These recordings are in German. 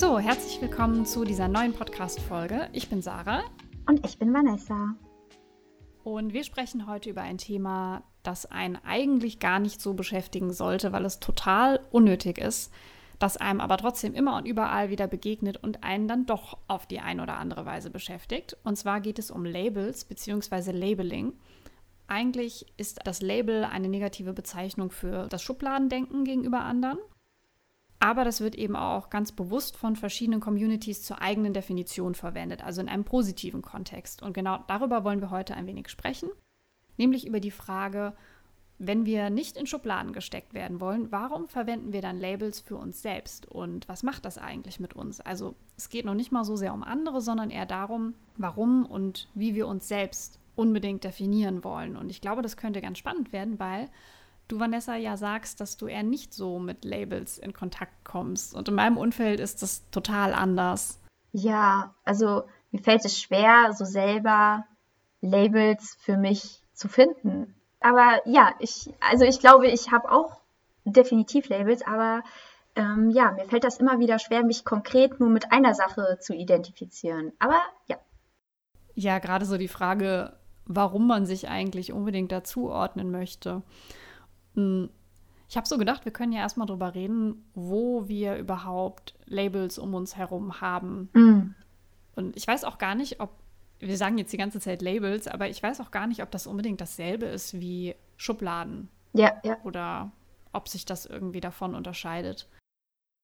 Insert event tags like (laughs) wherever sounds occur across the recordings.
So, herzlich willkommen zu dieser neuen Podcast-Folge. Ich bin Sarah. Und ich bin Vanessa. Und wir sprechen heute über ein Thema, das einen eigentlich gar nicht so beschäftigen sollte, weil es total unnötig ist, das einem aber trotzdem immer und überall wieder begegnet und einen dann doch auf die eine oder andere Weise beschäftigt. Und zwar geht es um Labels bzw. Labeling. Eigentlich ist das Label eine negative Bezeichnung für das Schubladendenken gegenüber anderen. Aber das wird eben auch ganz bewusst von verschiedenen Communities zur eigenen Definition verwendet, also in einem positiven Kontext. Und genau darüber wollen wir heute ein wenig sprechen, nämlich über die Frage, wenn wir nicht in Schubladen gesteckt werden wollen, warum verwenden wir dann Labels für uns selbst und was macht das eigentlich mit uns? Also es geht noch nicht mal so sehr um andere, sondern eher darum, warum und wie wir uns selbst unbedingt definieren wollen. Und ich glaube, das könnte ganz spannend werden, weil du, Vanessa, ja sagst, dass du eher nicht so mit Labels in Kontakt kommst. Und in meinem Umfeld ist das total anders. Ja, also mir fällt es schwer, so selber Labels für mich zu finden. Aber ja, ich, also ich glaube, ich habe auch definitiv Labels, aber ähm, ja, mir fällt das immer wieder schwer, mich konkret nur mit einer Sache zu identifizieren. Aber ja. Ja, gerade so die Frage, warum man sich eigentlich unbedingt dazuordnen möchte. Hm, ich habe so gedacht, wir können ja erstmal drüber reden, wo wir überhaupt Labels um uns herum haben. Mm. Und ich weiß auch gar nicht, ob, wir sagen jetzt die ganze Zeit Labels, aber ich weiß auch gar nicht, ob das unbedingt dasselbe ist wie Schubladen. Ja, ja. Oder ob sich das irgendwie davon unterscheidet.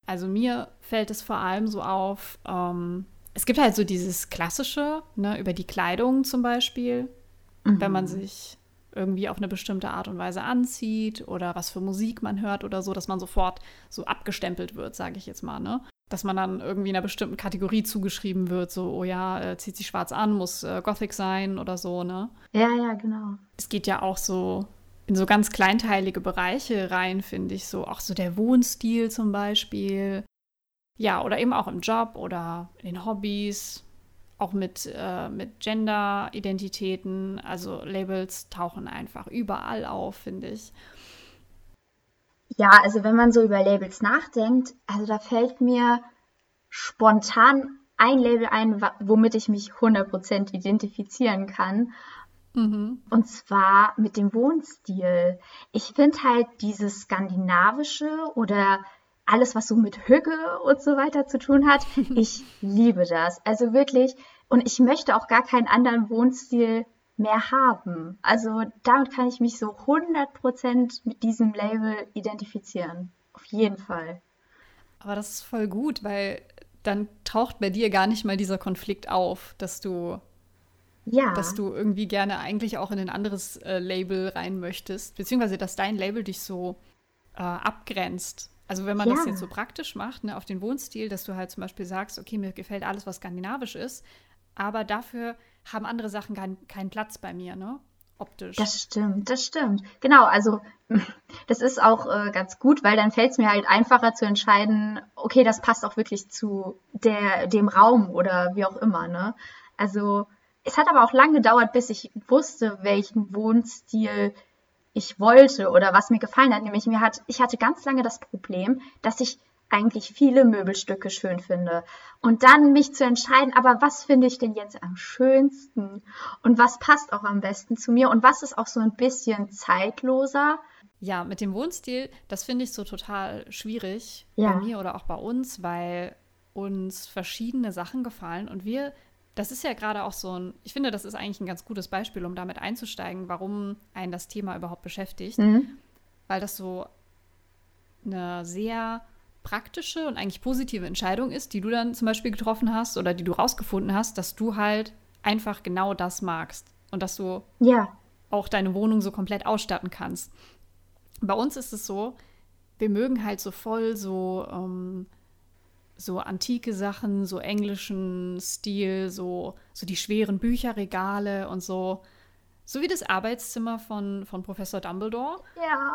Also mir fällt es vor allem so auf, ähm, es gibt halt so dieses Klassische, ne, über die Kleidung zum Beispiel, mhm. wenn man mhm. sich irgendwie auf eine bestimmte Art und Weise anzieht oder was für Musik man hört oder so, dass man sofort so abgestempelt wird, sage ich jetzt mal, ne? Dass man dann irgendwie einer bestimmten Kategorie zugeschrieben wird, so, oh ja, äh, zieht sich schwarz an, muss äh, Gothic sein oder so, ne? Ja, ja, genau. Es geht ja auch so in so ganz kleinteilige Bereiche rein, finde ich, so auch so der Wohnstil zum Beispiel. Ja, oder eben auch im Job oder in den Hobbys auch mit, äh, mit Gender-Identitäten, also Labels tauchen einfach überall auf, finde ich. Ja, also wenn man so über Labels nachdenkt, also da fällt mir spontan ein Label ein, womit ich mich 100% identifizieren kann. Mhm. Und zwar mit dem Wohnstil. Ich finde halt dieses skandinavische oder alles, was so mit Hügge und so weiter zu tun hat. (laughs) Ich liebe das. Also wirklich. Und ich möchte auch gar keinen anderen Wohnstil mehr haben. Also damit kann ich mich so 100% mit diesem Label identifizieren. Auf jeden Fall. Aber das ist voll gut, weil dann taucht bei dir gar nicht mal dieser Konflikt auf, dass du ja. dass du irgendwie gerne eigentlich auch in ein anderes äh, Label rein möchtest, beziehungsweise dass dein Label dich so äh, abgrenzt also wenn man ja. das jetzt so praktisch macht, ne, auf den Wohnstil, dass du halt zum Beispiel sagst, okay, mir gefällt alles, was skandinavisch ist, aber dafür haben andere Sachen kein, keinen Platz bei mir, ne? Optisch. Das stimmt, das stimmt. Genau, also (laughs) das ist auch äh, ganz gut, weil dann fällt es mir halt einfacher zu entscheiden, okay, das passt auch wirklich zu der, dem Raum oder wie auch immer, ne? Also es hat aber auch lange gedauert, bis ich wusste, welchen Wohnstil ich wollte oder was mir gefallen hat. Nämlich mir hat, ich hatte ganz lange das Problem, dass ich eigentlich viele Möbelstücke schön finde. Und dann mich zu entscheiden, aber was finde ich denn jetzt am schönsten? Und was passt auch am besten zu mir? Und was ist auch so ein bisschen zeitloser? Ja, mit dem Wohnstil, das finde ich so total schwierig ja. bei mir oder auch bei uns, weil uns verschiedene Sachen gefallen und wir das ist ja gerade auch so ein, ich finde, das ist eigentlich ein ganz gutes Beispiel, um damit einzusteigen, warum einen das Thema überhaupt beschäftigt. Mhm. Weil das so eine sehr praktische und eigentlich positive Entscheidung ist, die du dann zum Beispiel getroffen hast oder die du rausgefunden hast, dass du halt einfach genau das magst und dass du ja. auch deine Wohnung so komplett ausstatten kannst. Bei uns ist es so, wir mögen halt so voll so ähm, so antike Sachen, so englischen Stil, so, so die schweren Bücherregale und so. So wie das Arbeitszimmer von, von Professor Dumbledore. Ja.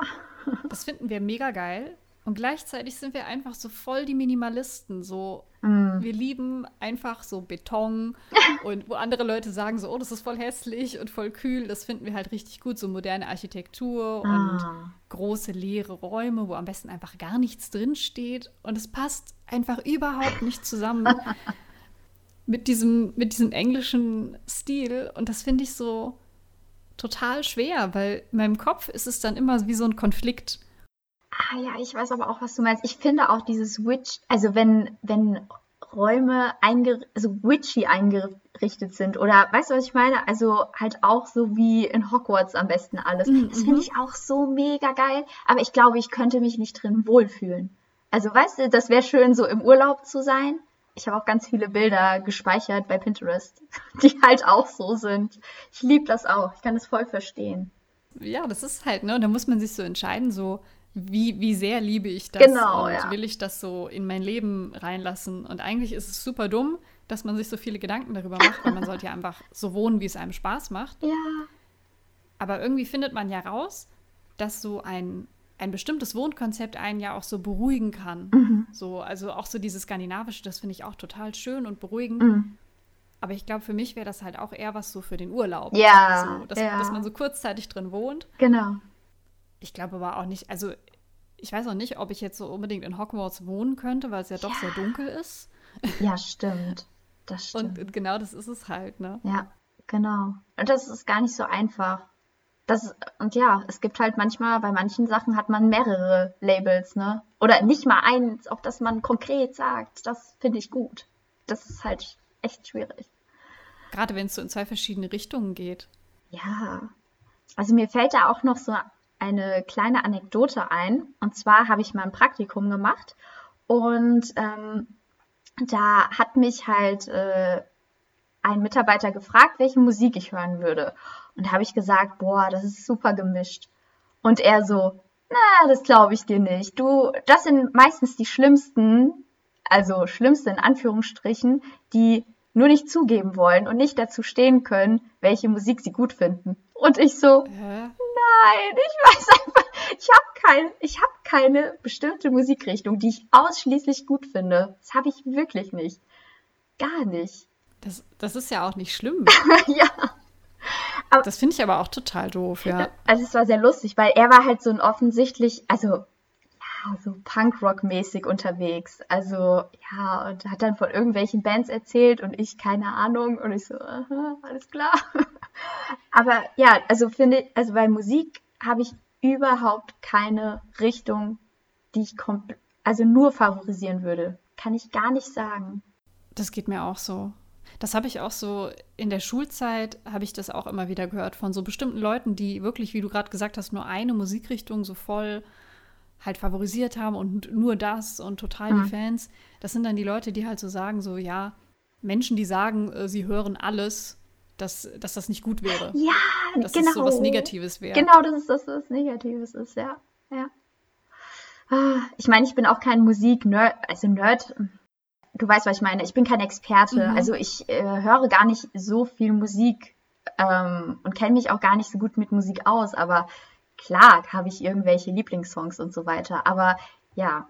das finden wir mega geil. Und gleichzeitig sind wir einfach so voll die Minimalisten. So, mm. wir lieben einfach so Beton (laughs) und wo andere Leute sagen so, oh, das ist voll hässlich und voll kühl, das finden wir halt richtig gut, so moderne Architektur ah. und große leere Räume, wo am besten einfach gar nichts drin steht und es passt einfach überhaupt nicht zusammen (laughs) mit diesem, mit diesem englischen Stil und das finde ich so total schwer, weil in meinem Kopf ist es dann immer wie so ein Konflikt. Ah ja, ich weiß aber auch, was du meinst. Ich finde auch dieses Witch, also wenn, wenn Räume einge also witchy eingerichtet sind oder weißt du, was ich meine? Also halt auch so wie in Hogwarts am besten alles. Mhm. Das finde ich auch so mega geil, aber ich glaube, ich könnte mich nicht drin wohlfühlen. Also weißt du, das wäre schön so im Urlaub zu sein, ich habe auch ganz viele Bilder gespeichert bei Pinterest, (laughs) die halt auch so sind. Ich liebe das auch. Ich kann das voll verstehen. Ja, das ist halt, ne? Da muss man sich so entscheiden, so wie, wie sehr liebe ich das genau, und ja. will ich das so in mein Leben reinlassen. Und eigentlich ist es super dumm, dass man sich so viele Gedanken darüber macht, weil man sollte ja einfach so wohnen, wie es einem Spaß macht. Ja. Aber irgendwie findet man ja raus, dass so ein ein bestimmtes Wohnkonzept einen ja auch so beruhigen kann. Mhm. So, also auch so dieses Skandinavische, das finde ich auch total schön und beruhigend. Mhm. Aber ich glaube, für mich wäre das halt auch eher was so für den Urlaub. Ja, so, dass, ja. dass man so kurzzeitig drin wohnt. Genau. Ich glaube aber auch nicht, also ich weiß auch nicht, ob ich jetzt so unbedingt in Hogwarts wohnen könnte, weil es ja, ja. doch sehr dunkel ist. Ja, stimmt. Das stimmt. Und genau das ist es halt, ne? Ja, genau. Und das ist gar nicht so einfach. Das, und ja, es gibt halt manchmal, bei manchen Sachen hat man mehrere Labels, ne? Oder nicht mal eins, auf das man konkret sagt, das finde ich gut. Das ist halt echt schwierig. Gerade wenn es so in zwei verschiedene Richtungen geht. Ja. Also mir fällt da auch noch so eine kleine Anekdote ein. Und zwar habe ich mal ein Praktikum gemacht und ähm, da hat mich halt äh, ein Mitarbeiter gefragt, welche Musik ich hören würde. Und habe ich gesagt, boah, das ist super gemischt. Und er so, na, das glaube ich dir nicht. Du, das sind meistens die schlimmsten, also schlimmste in Anführungsstrichen, die nur nicht zugeben wollen und nicht dazu stehen können, welche Musik sie gut finden. Und ich so, Hä? nein, ich weiß einfach, ich habe kein, ich habe keine bestimmte Musikrichtung, die ich ausschließlich gut finde. Das habe ich wirklich nicht. Gar nicht. Das, das ist ja auch nicht schlimm. (laughs) ja. Aber, das finde ich aber auch total doof, ja. Also es war sehr lustig, weil er war halt so ein offensichtlich, also so Punkrock-mäßig unterwegs. Also ja, und hat dann von irgendwelchen Bands erzählt und ich keine Ahnung und ich so, aha, alles klar. (laughs) aber ja, also finde ich, also bei Musik habe ich überhaupt keine Richtung, die ich also nur favorisieren würde. Kann ich gar nicht sagen. Das geht mir auch so. Das habe ich auch so in der Schulzeit, habe ich das auch immer wieder gehört von so bestimmten Leuten, die wirklich, wie du gerade gesagt hast, nur eine Musikrichtung so voll halt favorisiert haben und nur das und total mhm. die Fans. Das sind dann die Leute, die halt so sagen, so ja, Menschen, die sagen, äh, sie hören alles, dass, dass das nicht gut wäre. Ja, dass genau. es so was Negatives wäre. Genau, dass es das was Negatives ist, ja. ja. Ah, ich meine, ich bin auch kein Musik-Nerd, also Nerd, du weißt, was ich meine. Ich bin kein Experte. Mhm. Also ich äh, höre gar nicht so viel Musik ähm, und kenne mich auch gar nicht so gut mit Musik aus. Aber klar habe ich irgendwelche Lieblingssongs und so weiter. Aber ja,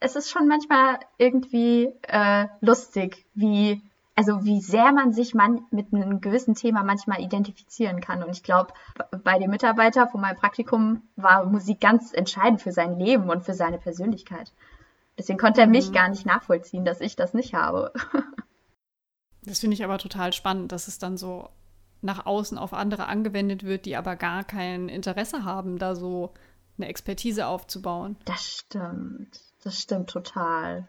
es ist schon manchmal irgendwie äh, lustig, wie also wie sehr man sich man mit einem gewissen Thema manchmal identifizieren kann. Und ich glaube, bei dem Mitarbeiter von meinem Praktikum war Musik ganz entscheidend für sein Leben und für seine Persönlichkeit. Deswegen konnte er mich mhm. gar nicht nachvollziehen, dass ich das nicht habe. (laughs) das finde ich aber total spannend, dass es dann so nach außen auf andere angewendet wird, die aber gar kein Interesse haben, da so eine Expertise aufzubauen. Das stimmt. Das stimmt total.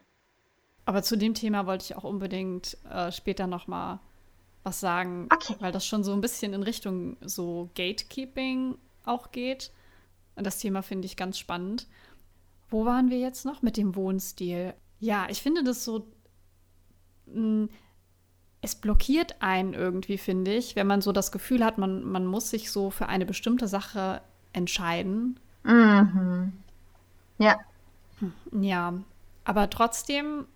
Aber zu dem Thema wollte ich auch unbedingt äh, später noch mal was sagen, okay. weil das schon so ein bisschen in Richtung so Gatekeeping auch geht. Und das Thema finde ich ganz spannend. Wo waren wir jetzt noch mit dem Wohnstil? Ja, ich finde das so. Es blockiert einen irgendwie, finde ich, wenn man so das Gefühl hat, man, man muss sich so für eine bestimmte Sache entscheiden. Mhm. Ja. Ja, aber trotzdem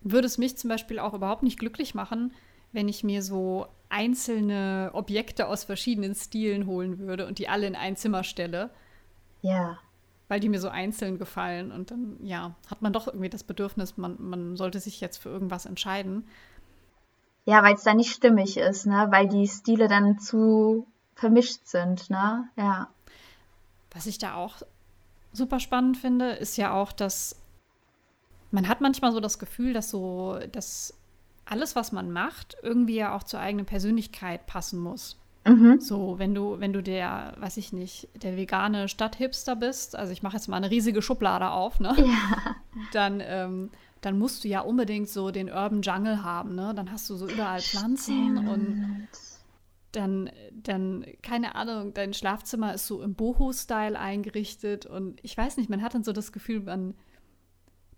würde es mich zum Beispiel auch überhaupt nicht glücklich machen, wenn ich mir so einzelne Objekte aus verschiedenen Stilen holen würde und die alle in ein Zimmer stelle. Ja weil die mir so einzeln gefallen. Und dann, ja, hat man doch irgendwie das Bedürfnis, man, man sollte sich jetzt für irgendwas entscheiden. Ja, weil es dann nicht stimmig ist, ne? Weil die Stile dann zu vermischt sind, ne? Ja. Was ich da auch super spannend finde, ist ja auch, dass man hat manchmal so das Gefühl, dass so, dass alles, was man macht, irgendwie ja auch zur eigenen Persönlichkeit passen muss. Mhm. So, wenn du, wenn du der, weiß ich nicht, der vegane Stadthipster bist, also ich mache jetzt mal eine riesige Schublade auf, ne? Ja. Dann, ähm, dann musst du ja unbedingt so den Urban Jungle haben, ne? Dann hast du so überall Pflanzen Stimmt. und dann, dann, keine Ahnung, dein Schlafzimmer ist so im Boho-Style eingerichtet und ich weiß nicht, man hat dann so das Gefühl, man,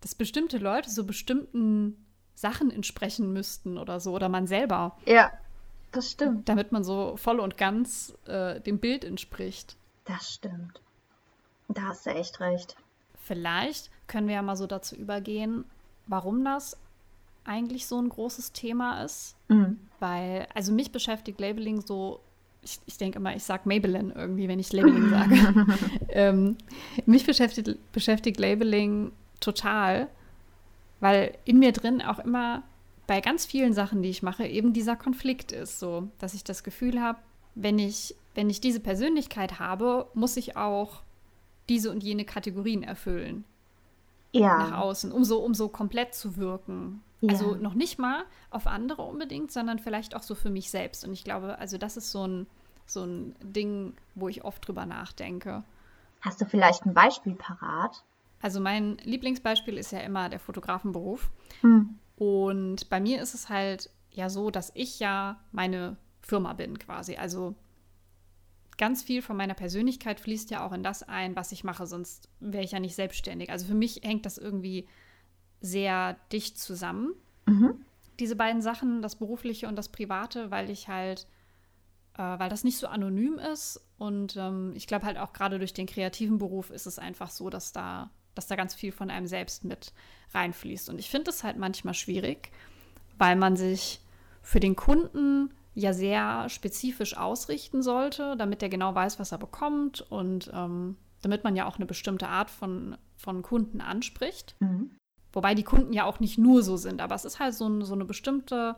dass bestimmte Leute so bestimmten Sachen entsprechen müssten oder so, oder man selber. Ja, das stimmt. Damit man so voll und ganz äh, dem Bild entspricht. Das stimmt. Da hast du echt recht. Vielleicht können wir ja mal so dazu übergehen, warum das eigentlich so ein großes Thema ist. Mhm. Weil, also mich beschäftigt Labeling so, ich, ich denke immer, ich sage Maybelline irgendwie, wenn ich Labeling sage. (laughs) ähm, mich beschäftigt, beschäftigt Labeling total, weil in mir drin auch immer bei ganz vielen Sachen, die ich mache, eben dieser Konflikt ist, so, dass ich das Gefühl habe, wenn ich, wenn ich diese Persönlichkeit habe, muss ich auch diese und jene Kategorien erfüllen. Ja. Nach außen, um so, um so komplett zu wirken. Ja. Also noch nicht mal auf andere unbedingt, sondern vielleicht auch so für mich selbst. Und ich glaube, also das ist so ein, so ein Ding, wo ich oft drüber nachdenke. Hast du vielleicht ein Beispiel parat? Also mein Lieblingsbeispiel ist ja immer der Fotografenberuf. Hm. Und bei mir ist es halt ja so, dass ich ja meine Firma bin quasi. Also ganz viel von meiner Persönlichkeit fließt ja auch in das ein, was ich mache, sonst wäre ich ja nicht selbstständig. Also für mich hängt das irgendwie sehr dicht zusammen, mhm. diese beiden Sachen, das berufliche und das private, weil ich halt, äh, weil das nicht so anonym ist und ähm, ich glaube halt auch gerade durch den kreativen Beruf ist es einfach so, dass da dass da ganz viel von einem selbst mit reinfließt. Und ich finde es halt manchmal schwierig, weil man sich für den Kunden ja sehr spezifisch ausrichten sollte, damit er genau weiß, was er bekommt und ähm, damit man ja auch eine bestimmte Art von, von Kunden anspricht. Mhm. Wobei die Kunden ja auch nicht nur so sind, aber es ist halt so, ein, so eine bestimmte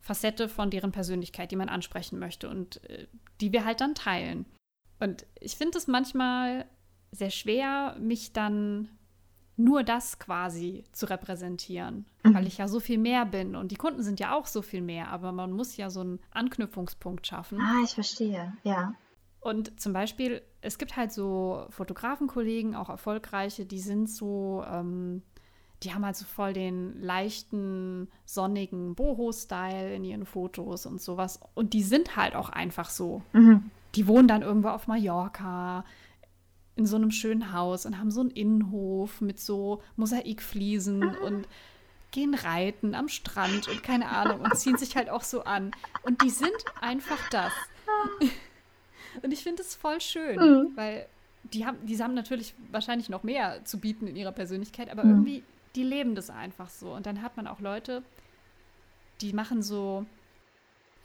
Facette von deren Persönlichkeit, die man ansprechen möchte und äh, die wir halt dann teilen. Und ich finde es manchmal sehr schwer, mich dann nur das quasi zu repräsentieren, mhm. weil ich ja so viel mehr bin und die Kunden sind ja auch so viel mehr, aber man muss ja so einen Anknüpfungspunkt schaffen. Ah, ich verstehe, ja. Und zum Beispiel, es gibt halt so Fotografenkollegen, auch erfolgreiche, die sind so, ähm, die haben halt so voll den leichten, sonnigen Boho-Style in ihren Fotos und sowas. Und die sind halt auch einfach so. Mhm. Die wohnen dann irgendwo auf Mallorca, in so einem schönen Haus und haben so einen Innenhof mit so Mosaikfliesen und gehen reiten am Strand und keine Ahnung und ziehen sich halt auch so an. Und die sind einfach das. (laughs) Und ich finde es voll schön, mhm. weil die haben, die haben natürlich wahrscheinlich noch mehr zu bieten in ihrer Persönlichkeit, aber mhm. irgendwie, die leben das einfach so. Und dann hat man auch Leute, die machen so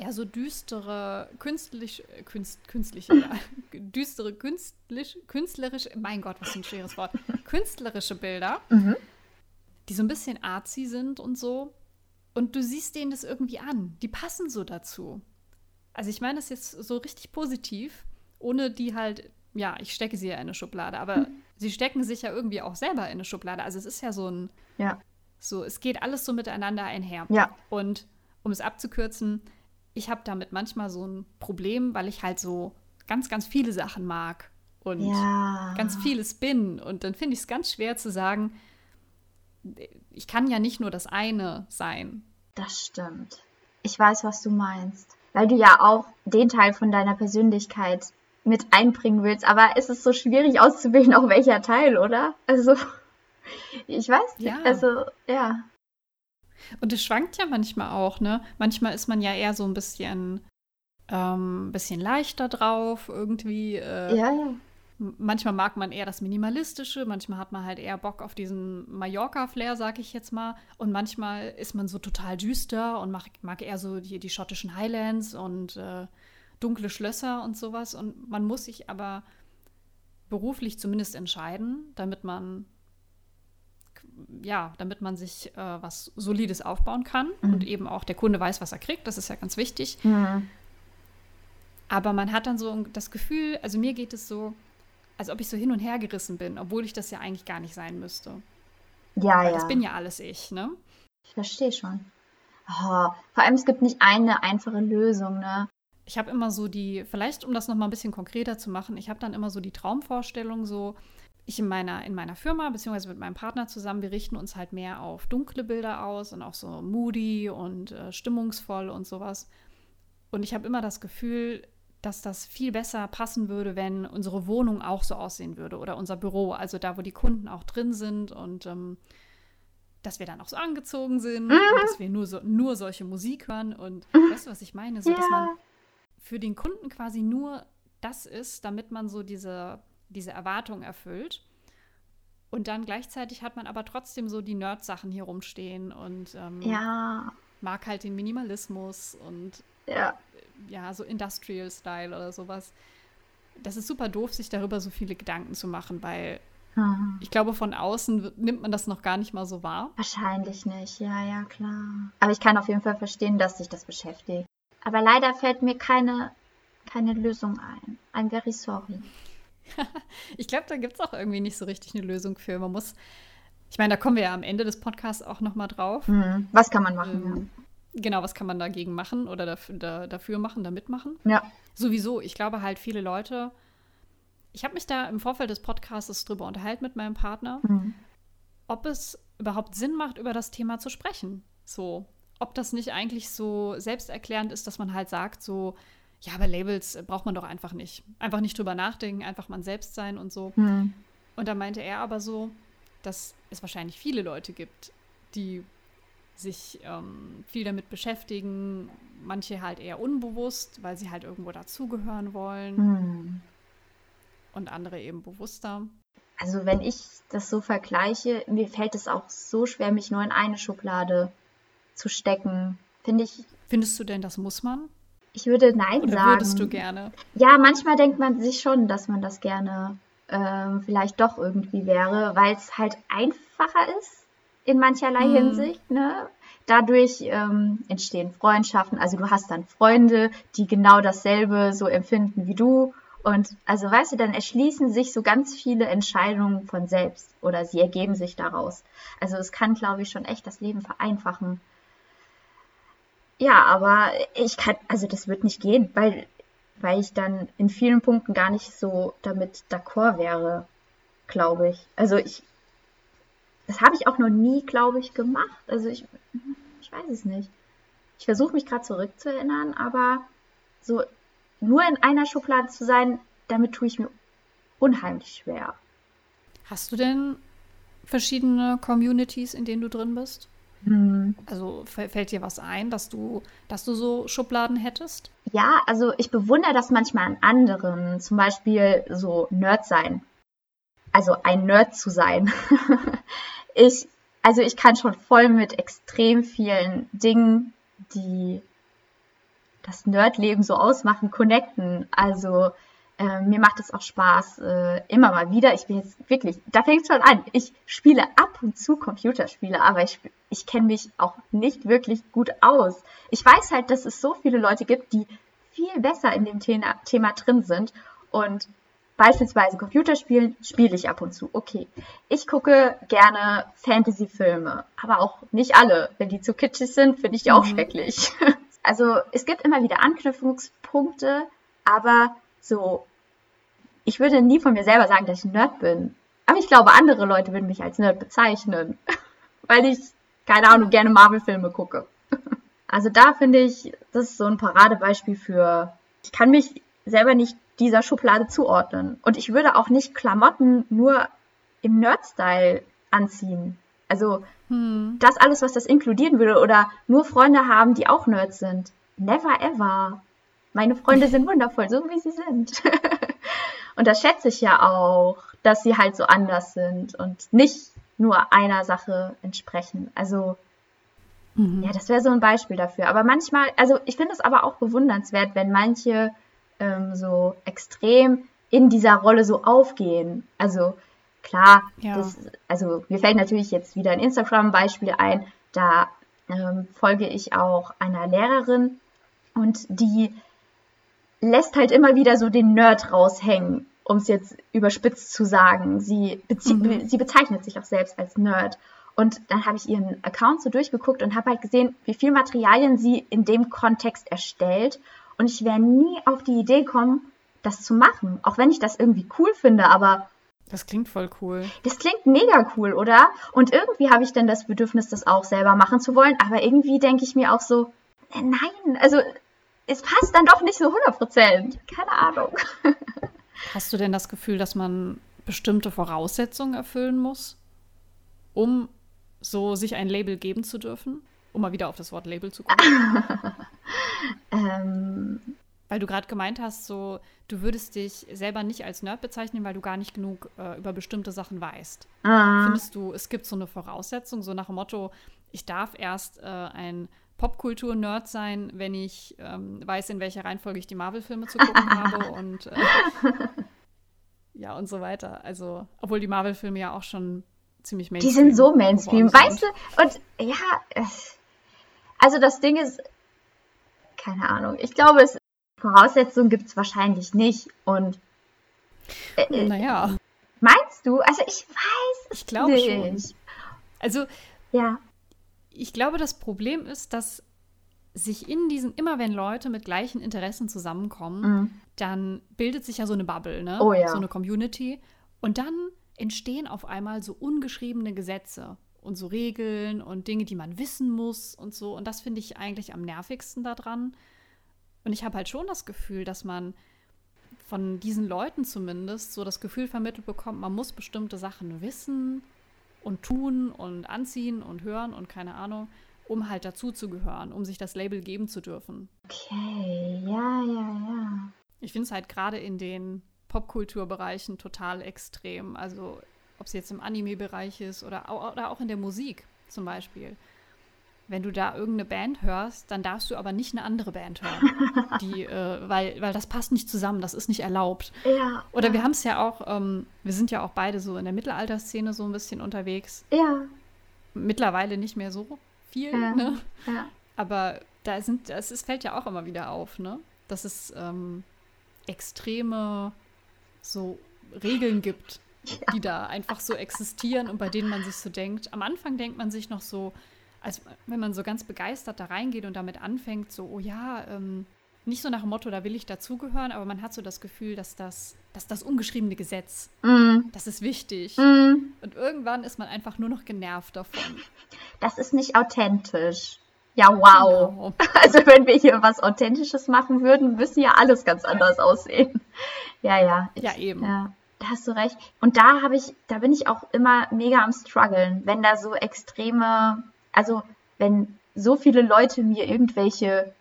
ja, so düstere, künstlich, künst, künstliche, ja, (laughs) düstere, künstlich, künstlerische, mein Gott, was für ein schweres Wort, (laughs) künstlerische Bilder, mhm. die so ein bisschen artsy sind und so. Und du siehst denen das irgendwie an. Die passen so dazu. Also ich meine das jetzt so richtig positiv, ohne die halt, ja, ich stecke sie ja in eine Schublade, aber mhm. sie stecken sich ja irgendwie auch selber in eine Schublade. Also es ist ja so ein, ja. so, es geht alles so miteinander einher. Ja. Und um es abzukürzen, ich habe damit manchmal so ein Problem, weil ich halt so ganz, ganz viele Sachen mag und ja. ganz vieles bin. Und dann finde ich es ganz schwer zu sagen, ich kann ja nicht nur das eine sein. Das stimmt. Ich weiß, was du meinst. Weil du ja auch den Teil von deiner Persönlichkeit mit einbringen willst. Aber es ist so schwierig auszuwählen, auch welcher Teil, oder? Also, (laughs) ich weiß nicht. Ja. Also, ja. Und es schwankt ja manchmal auch, ne? Manchmal ist man ja eher so ein bisschen, ähm, bisschen leichter drauf, irgendwie. Äh, ja, ja. Manchmal mag man eher das Minimalistische, manchmal hat man halt eher Bock auf diesen Mallorca-Flair, sag ich jetzt mal. Und manchmal ist man so total düster und mag, mag eher so die, die schottischen Highlands und äh, dunkle Schlösser und sowas. Und man muss sich aber beruflich zumindest entscheiden, damit man ja, damit man sich äh, was Solides aufbauen kann mhm. und eben auch der Kunde weiß, was er kriegt. Das ist ja ganz wichtig. Mhm. Aber man hat dann so das Gefühl, also mir geht es so, als ob ich so hin und her gerissen bin, obwohl ich das ja eigentlich gar nicht sein müsste. Ja, Weil ja. Das bin ja alles ich, ne? Ich verstehe schon. Oh, vor allem, es gibt nicht eine einfache Lösung, ne? Ich habe immer so die, vielleicht um das nochmal ein bisschen konkreter zu machen, ich habe dann immer so die Traumvorstellung, so, ich in meiner, in meiner Firma, beziehungsweise mit meinem Partner zusammen, wir richten uns halt mehr auf dunkle Bilder aus und auch so moody und äh, stimmungsvoll und sowas. Und ich habe immer das Gefühl, dass das viel besser passen würde, wenn unsere Wohnung auch so aussehen würde oder unser Büro, also da, wo die Kunden auch drin sind und ähm, dass wir dann auch so angezogen sind mhm. und dass wir nur, so, nur solche Musik hören und mhm. weißt du, was ich meine? So, ja. dass man für den Kunden quasi nur das ist, damit man so diese diese Erwartung erfüllt. Und dann gleichzeitig hat man aber trotzdem so die Nerd-Sachen hier rumstehen und ähm, ja. mag halt den Minimalismus und ja. ja, so Industrial-Style oder sowas. Das ist super doof, sich darüber so viele Gedanken zu machen, weil mhm. ich glaube, von außen nimmt man das noch gar nicht mal so wahr. Wahrscheinlich nicht, ja, ja, klar. Aber ich kann auf jeden Fall verstehen, dass sich das beschäftigt. Aber leider fällt mir keine, keine Lösung ein. I'm very sorry. (laughs) ich glaube, da gibt es auch irgendwie nicht so richtig eine Lösung für. Man muss, ich meine, da kommen wir ja am Ende des Podcasts auch noch mal drauf. Mhm. Was kann man machen? Ähm, ja. Genau, was kann man dagegen machen oder dafür, da, dafür machen, da mitmachen? Ja. Sowieso, ich glaube halt viele Leute, ich habe mich da im Vorfeld des Podcasts drüber unterhalten mit meinem Partner, mhm. ob es überhaupt Sinn macht, über das Thema zu sprechen. So, ob das nicht eigentlich so selbsterklärend ist, dass man halt sagt, so, ja, aber Labels braucht man doch einfach nicht. Einfach nicht drüber nachdenken, einfach man selbst sein und so. Hm. Und da meinte er aber so, dass es wahrscheinlich viele Leute gibt, die sich ähm, viel damit beschäftigen, manche halt eher unbewusst, weil sie halt irgendwo dazugehören wollen hm. und andere eben bewusster. Also wenn ich das so vergleiche, mir fällt es auch so schwer, mich nur in eine Schublade zu stecken. Finde ich. Findest du denn, das muss man? Ich würde Nein Oder sagen. würdest du gerne? Ja, manchmal denkt man sich schon, dass man das gerne ähm, vielleicht doch irgendwie wäre, weil es halt einfacher ist in mancherlei hm. Hinsicht. Ne? Dadurch ähm, entstehen Freundschaften. Also du hast dann Freunde, die genau dasselbe so empfinden wie du. Und also weißt du, dann erschließen sich so ganz viele Entscheidungen von selbst oder sie ergeben sich daraus. Also es kann, glaube ich, schon echt das Leben vereinfachen. Ja, aber ich kann, also das wird nicht gehen, weil, weil ich dann in vielen Punkten gar nicht so damit d'accord wäre, glaube ich. Also ich, das habe ich auch noch nie, glaube ich, gemacht. Also ich, ich weiß es nicht. Ich versuche mich gerade zurückzuerinnern, aber so nur in einer Schublade zu sein, damit tue ich mir unheimlich schwer. Hast du denn verschiedene Communities, in denen du drin bist? Hm. Also fällt dir was ein, dass du, dass du so Schubladen hättest? Ja, also ich bewundere das manchmal an anderen, zum Beispiel so Nerd sein. Also ein Nerd zu sein. (laughs) ich, also ich kann schon voll mit extrem vielen Dingen, die das Nerdleben so ausmachen, connecten. Also äh, mir macht es auch Spaß, äh, immer mal wieder. Ich bin jetzt wirklich, da fängt es schon an. Ich spiele ab und zu Computerspiele, aber ich, ich kenne mich auch nicht wirklich gut aus. Ich weiß halt, dass es so viele Leute gibt, die viel besser in dem Thema, Thema drin sind. Und beispielsweise Computerspielen spiele ich ab und zu. Okay. Ich gucke gerne Fantasy-Filme, aber auch nicht alle. Wenn die zu kitschig sind, finde ich die auch mhm. schrecklich. (laughs) Also es gibt immer wieder Anknüpfungspunkte, aber so ich würde nie von mir selber sagen, dass ich ein Nerd bin. Aber ich glaube, andere Leute würden mich als Nerd bezeichnen, (laughs) weil ich, keine Ahnung, gerne Marvel-Filme gucke. (laughs) Also da finde ich, das ist so ein Paradebeispiel für, ich kann mich selber nicht dieser Schublade zuordnen. Und ich würde auch nicht Klamotten nur im Nerd-Style anziehen. Also hm. das alles, was das inkludieren würde, oder nur Freunde haben, die auch Nerds sind. Never ever. Meine Freunde sind wundervoll, so wie sie sind. (laughs) Und das schätze ich ja auch, dass sie halt so anders sind und nicht nur einer Sache entsprechen. Also, mhm. ja, das wäre so ein Beispiel dafür. Aber manchmal, also ich finde es aber auch bewundernswert, wenn manche ähm, so extrem in dieser Rolle so aufgehen. Also klar, Ja. das, also mir fällt natürlich jetzt wieder ein Instagram-Beispiel ein. Da ähm, folge ich auch einer Lehrerin und die lässt halt immer wieder so den Nerd raushängen, um es jetzt überspitzt zu sagen. Sie, Mhm. sie bezeichnet sich auch selbst als Nerd. Und dann habe ich ihren Account so durchgeguckt und habe halt gesehen, wie viel Materialien sie in dem Kontext erstellt. Und ich wäre nie auf die Idee gekommen, das zu machen. Auch wenn ich das irgendwie cool finde, aber Das klingt voll cool. das klingt mega cool, oder? Und irgendwie habe ich dann das Bedürfnis, das auch selber machen zu wollen. Aber irgendwie denke ich mir auch so, äh, nein, also es passt dann doch nicht so 100 Prozent. Keine Ahnung. (laughs) Hast du denn das Gefühl, dass man bestimmte Voraussetzungen erfüllen muss, um so sich ein Label geben zu dürfen? Um mal wieder auf das Wort Label zu kommen. (laughs) Ähm, Weil du gerade gemeint hast, so du würdest dich selber nicht als Nerd bezeichnen, weil du gar nicht genug äh, über bestimmte Sachen weißt. äh, Findest du, es gibt so eine Voraussetzung, so nach dem Motto, ich darf erst äh, ein Popkultur-Nerd sein, wenn ich ähm, weiß, in welcher Reihenfolge ich die Marvel-Filme zu gucken (laughs) habe und äh, ja und so weiter. Also, obwohl die Marvel-Filme ja auch schon ziemlich die Mainstream sind so Mainstream, geworden weißt du? Und ja, äh, also das Ding ist, keine Ahnung. Ich glaube, es Voraussetzungen gibt es wahrscheinlich nicht. Und äh, sind. Naja, meinst du? Also ich weiß ich glaube schon. nicht. Also, Ja. Ich glaube, das Problem ist, dass sich in diesen, immer wenn Leute mit gleichen Interessen zusammenkommen, Mhm. dann bildet sich ja so eine Bubble, ne? Oh ja. So eine Community. Und dann entstehen auf einmal so ungeschriebene Gesetze und so Regeln und Dinge, die man wissen muss und so. Und das finde ich eigentlich am nervigsten daran. Und ich habe halt schon das Gefühl, dass man von diesen Leuten zumindest so das Gefühl vermittelt bekommt, man muss bestimmte Sachen wissen und tun und anziehen und hören und keine Ahnung, um halt dazuzugehören, um sich das Label geben zu dürfen. Okay, ja, ja, ja. Ich finde es halt gerade in den Popkulturbereichen total extrem. Also ob es jetzt im Anime-Bereich ist oder, oder auch in der Musik zum Beispiel. Wenn du da irgendeine Band hörst, dann darfst du aber nicht eine andere Band hören. (laughs) Die, äh, weil, weil das passt nicht zusammen, das ist nicht erlaubt. Ja. Oder wir haben es ja auch, ähm, wir sind ja auch beide so in der Mittelalterszene so ein bisschen unterwegs. Ja, Mittlerweile nicht mehr so viel, Ja. ne? ja. Aber da sind, es ist, fällt ja auch immer wieder auf, ne? Dass es ähm, extreme so Regeln gibt, die da einfach so existieren und bei denen man sich so denkt. Am Anfang denkt man sich noch so, als wenn man so ganz begeistert da reingeht und damit anfängt, so, oh ja, ähm, nicht so nach dem Motto, da will ich dazugehören, aber man hat so das Gefühl, dass das, dass das ungeschriebene Gesetz, Mm, das ist wichtig. mm, Und irgendwann ist man einfach nur noch genervt davon. das ist nicht authentisch. Ja, wow. Genau. (laughs) Also wenn wir hier was Authentisches machen würden, müsste ja alles ganz anders aussehen. Ja, ja. Ich, Ja, eben. Ja, da hast du recht. Und da habe ich, da bin ich auch immer mega am struggeln, wenn da so extreme, also wenn so viele Leute mir irgendwelche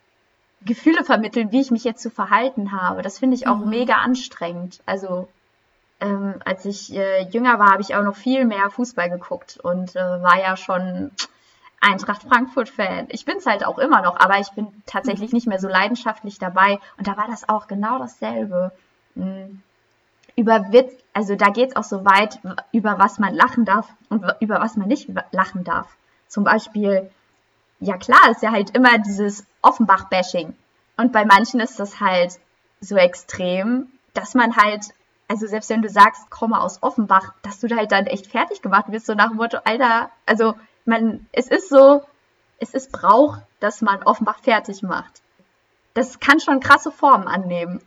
Gefühle vermitteln, wie ich mich jetzt zu verhalten habe. Das finde ich auch Mhm. mega anstrengend. Also ähm, als ich äh, jünger war, habe ich auch noch viel mehr Fußball geguckt und äh, war ja schon Eintracht Frankfurt-Fan. Ich bin es halt auch immer noch, aber ich bin tatsächlich nicht mehr so leidenschaftlich dabei. Und da war das auch genau dasselbe. Mm. Über Witz, also da geht es auch so weit, über was man lachen darf und über was man nicht lachen darf. Zum Beispiel, ja klar, ist ja halt immer dieses Offenbach-Bashing. Und bei manchen ist das halt so extrem, dass man halt, also selbst wenn du sagst, komme aus Offenbach, dass du da halt dann echt fertig gemacht wirst, so nach dem Motto, Alter, also man, es ist so, es ist Brauch, dass man Offenbach fertig macht. Das kann schon krasse Formen annehmen.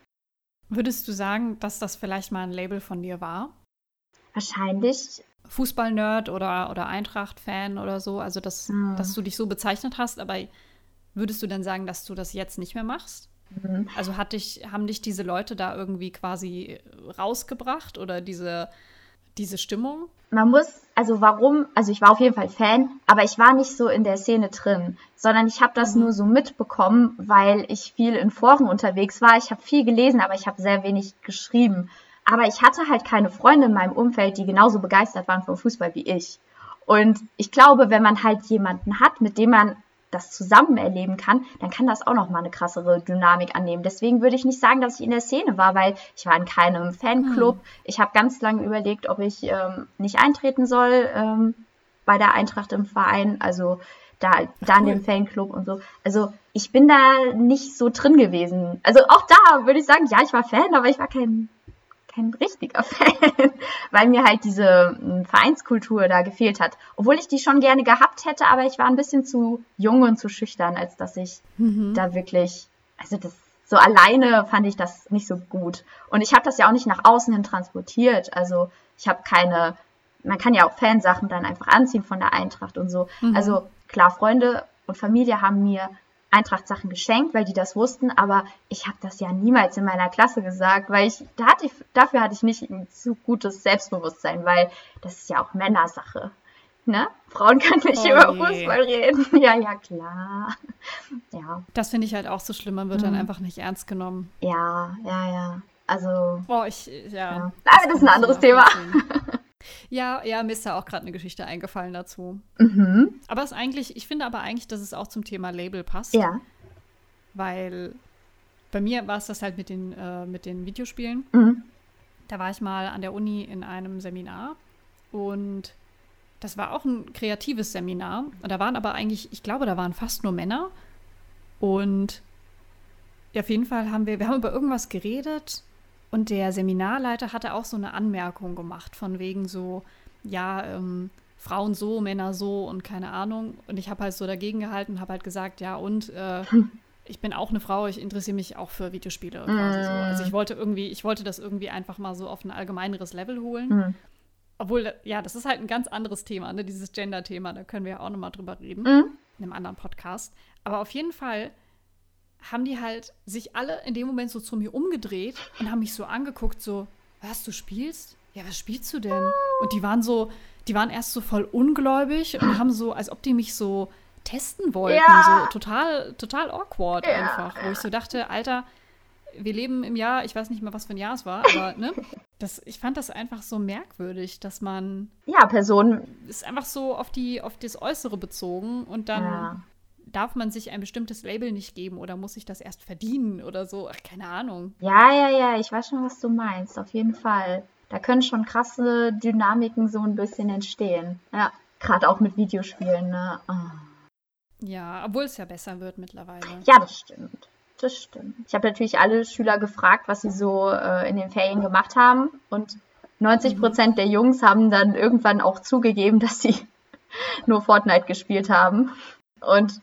(laughs) Würdest du sagen, dass das vielleicht mal ein Label von dir war? Wahrscheinlich, Fußball-Nerd oder, oder Eintracht-Fan oder so? Also, dass, Hm. dass du dich so bezeichnet hast, aber würdest du dann sagen, dass du das jetzt nicht mehr machst? mhm. Also hat dich, haben dich diese Leute da irgendwie quasi rausgebracht oder diese, diese Stimmung? man muss, also warum, also ich war auf jeden Fall Fan, aber ich war nicht so in der Szene drin, sondern ich habe das Mhm. nur so mitbekommen, weil ich viel in Foren unterwegs war. Ich habe viel gelesen, aber ich habe sehr wenig geschrieben. Aber ich hatte halt keine Freunde in meinem Umfeld, die genauso begeistert waren vom Fußball wie ich. Und ich glaube, wenn man halt jemanden hat, mit dem man das zusammen erleben kann, dann kann das auch nochmal eine krassere Dynamik annehmen. Deswegen würde ich nicht sagen, dass ich in der Szene war, weil ich war in keinem Fanclub. Hm. Ich habe ganz lange überlegt, ob ich ähm, nicht eintreten soll ähm, bei der Eintracht im Verein. Also da, da in dem Fanclub und so. Also ich bin da nicht so drin gewesen. Also auch da würde ich sagen, ja, ich war Fan, aber ich war kein, kein richtiger (laughs) Fan, weil mir halt diese hm, Vereinskultur da gefehlt hat. Obwohl ich die schon gerne gehabt hätte, aber ich war ein bisschen zu jung und zu schüchtern, als dass ich mhm. da wirklich, also das so alleine fand ich das nicht so gut. Und ich habe das ja auch nicht nach außen hin transportiert. Also ich habe keine, man kann ja auch Fansachen dann einfach anziehen von der Eintracht und so. Mhm. Also klar, Freunde und Familie haben mir Eintracht-Sachen geschenkt, weil die das wussten, aber ich habe das ja niemals in meiner Klasse gesagt, weil ich, da hatte ich, dafür hatte ich nicht ein zu gutes Selbstbewusstsein, weil das ist ja auch Männersache. Ne? Frauen können nicht oh über Fußball reden. (laughs) Ja, ja, klar. Ja. Das finde ich halt auch so schlimm, man wird mhm. dann einfach nicht ernst genommen. Ja, ja, ja. Also. Boah, ich, ja. ja. Das, das ist ein anderes Thema. (laughs) Ja, ja, mir ist da auch gerade eine Geschichte eingefallen dazu. Mhm. Aber es eigentlich, ich finde aber eigentlich, dass es auch zum Thema Label passt. Ja. Weil bei mir war es das halt mit den, äh, mit den Videospielen. Mhm. Da war ich mal an der Uni in einem Seminar und das war auch ein kreatives Seminar. Und da waren aber eigentlich, ich glaube, da waren fast nur Männer. Und ja, auf jeden Fall haben wir, wir haben über irgendwas geredet und der Seminarleiter hatte auch so eine Anmerkung gemacht, von wegen so, ja, ähm, Frauen so, Männer so und keine Ahnung. Und ich habe halt so dagegen gehalten, habe halt gesagt, ja, und äh, (laughs) ich bin auch eine Frau, ich interessiere mich auch für Videospiele. Quasi so. Also ich wollte irgendwie, ich wollte das irgendwie einfach mal so auf ein allgemeineres Level holen. Mhm. Obwohl, ja, das ist halt ein ganz anderes Thema, ne? dieses Gender-Thema, da können wir ja auch nochmal drüber reden, mhm. in einem anderen Podcast. Aber auf jeden Fall haben die halt sich alle in dem Moment so zu mir umgedreht und haben mich so angeguckt, so, was, du spielst? Ja, was spielst du denn? Und die waren so, die waren erst so voll ungläubig und haben so, als ob die mich so testen wollten, ja. so total, total awkward ja. einfach, wo ich so dachte, Alter, wir leben im Jahr, ich weiß nicht mehr, was für ein Jahr es war, aber ne, das, ich fand das einfach so merkwürdig, dass man ja Personen ist einfach so auf die auf das Äußere bezogen und dann ja darf man sich ein bestimmtes Label nicht geben oder muss ich das erst verdienen oder so? Ach, keine Ahnung. Ja, ja, ja, ich weiß schon, was du meinst, auf jeden Fall. Da können schon krasse Dynamiken so ein bisschen entstehen. Ja, gerade auch mit Videospielen, ne? Oh. Ja, obwohl es ja besser wird mittlerweile. Ja, das stimmt. Das stimmt. Ich habe natürlich alle Schüler gefragt, was sie so äh, in den Ferien gemacht haben. Und 90 Prozent mhm. der Jungs haben dann irgendwann auch zugegeben, (laughs) dass sie nur Fortnite gespielt haben. Und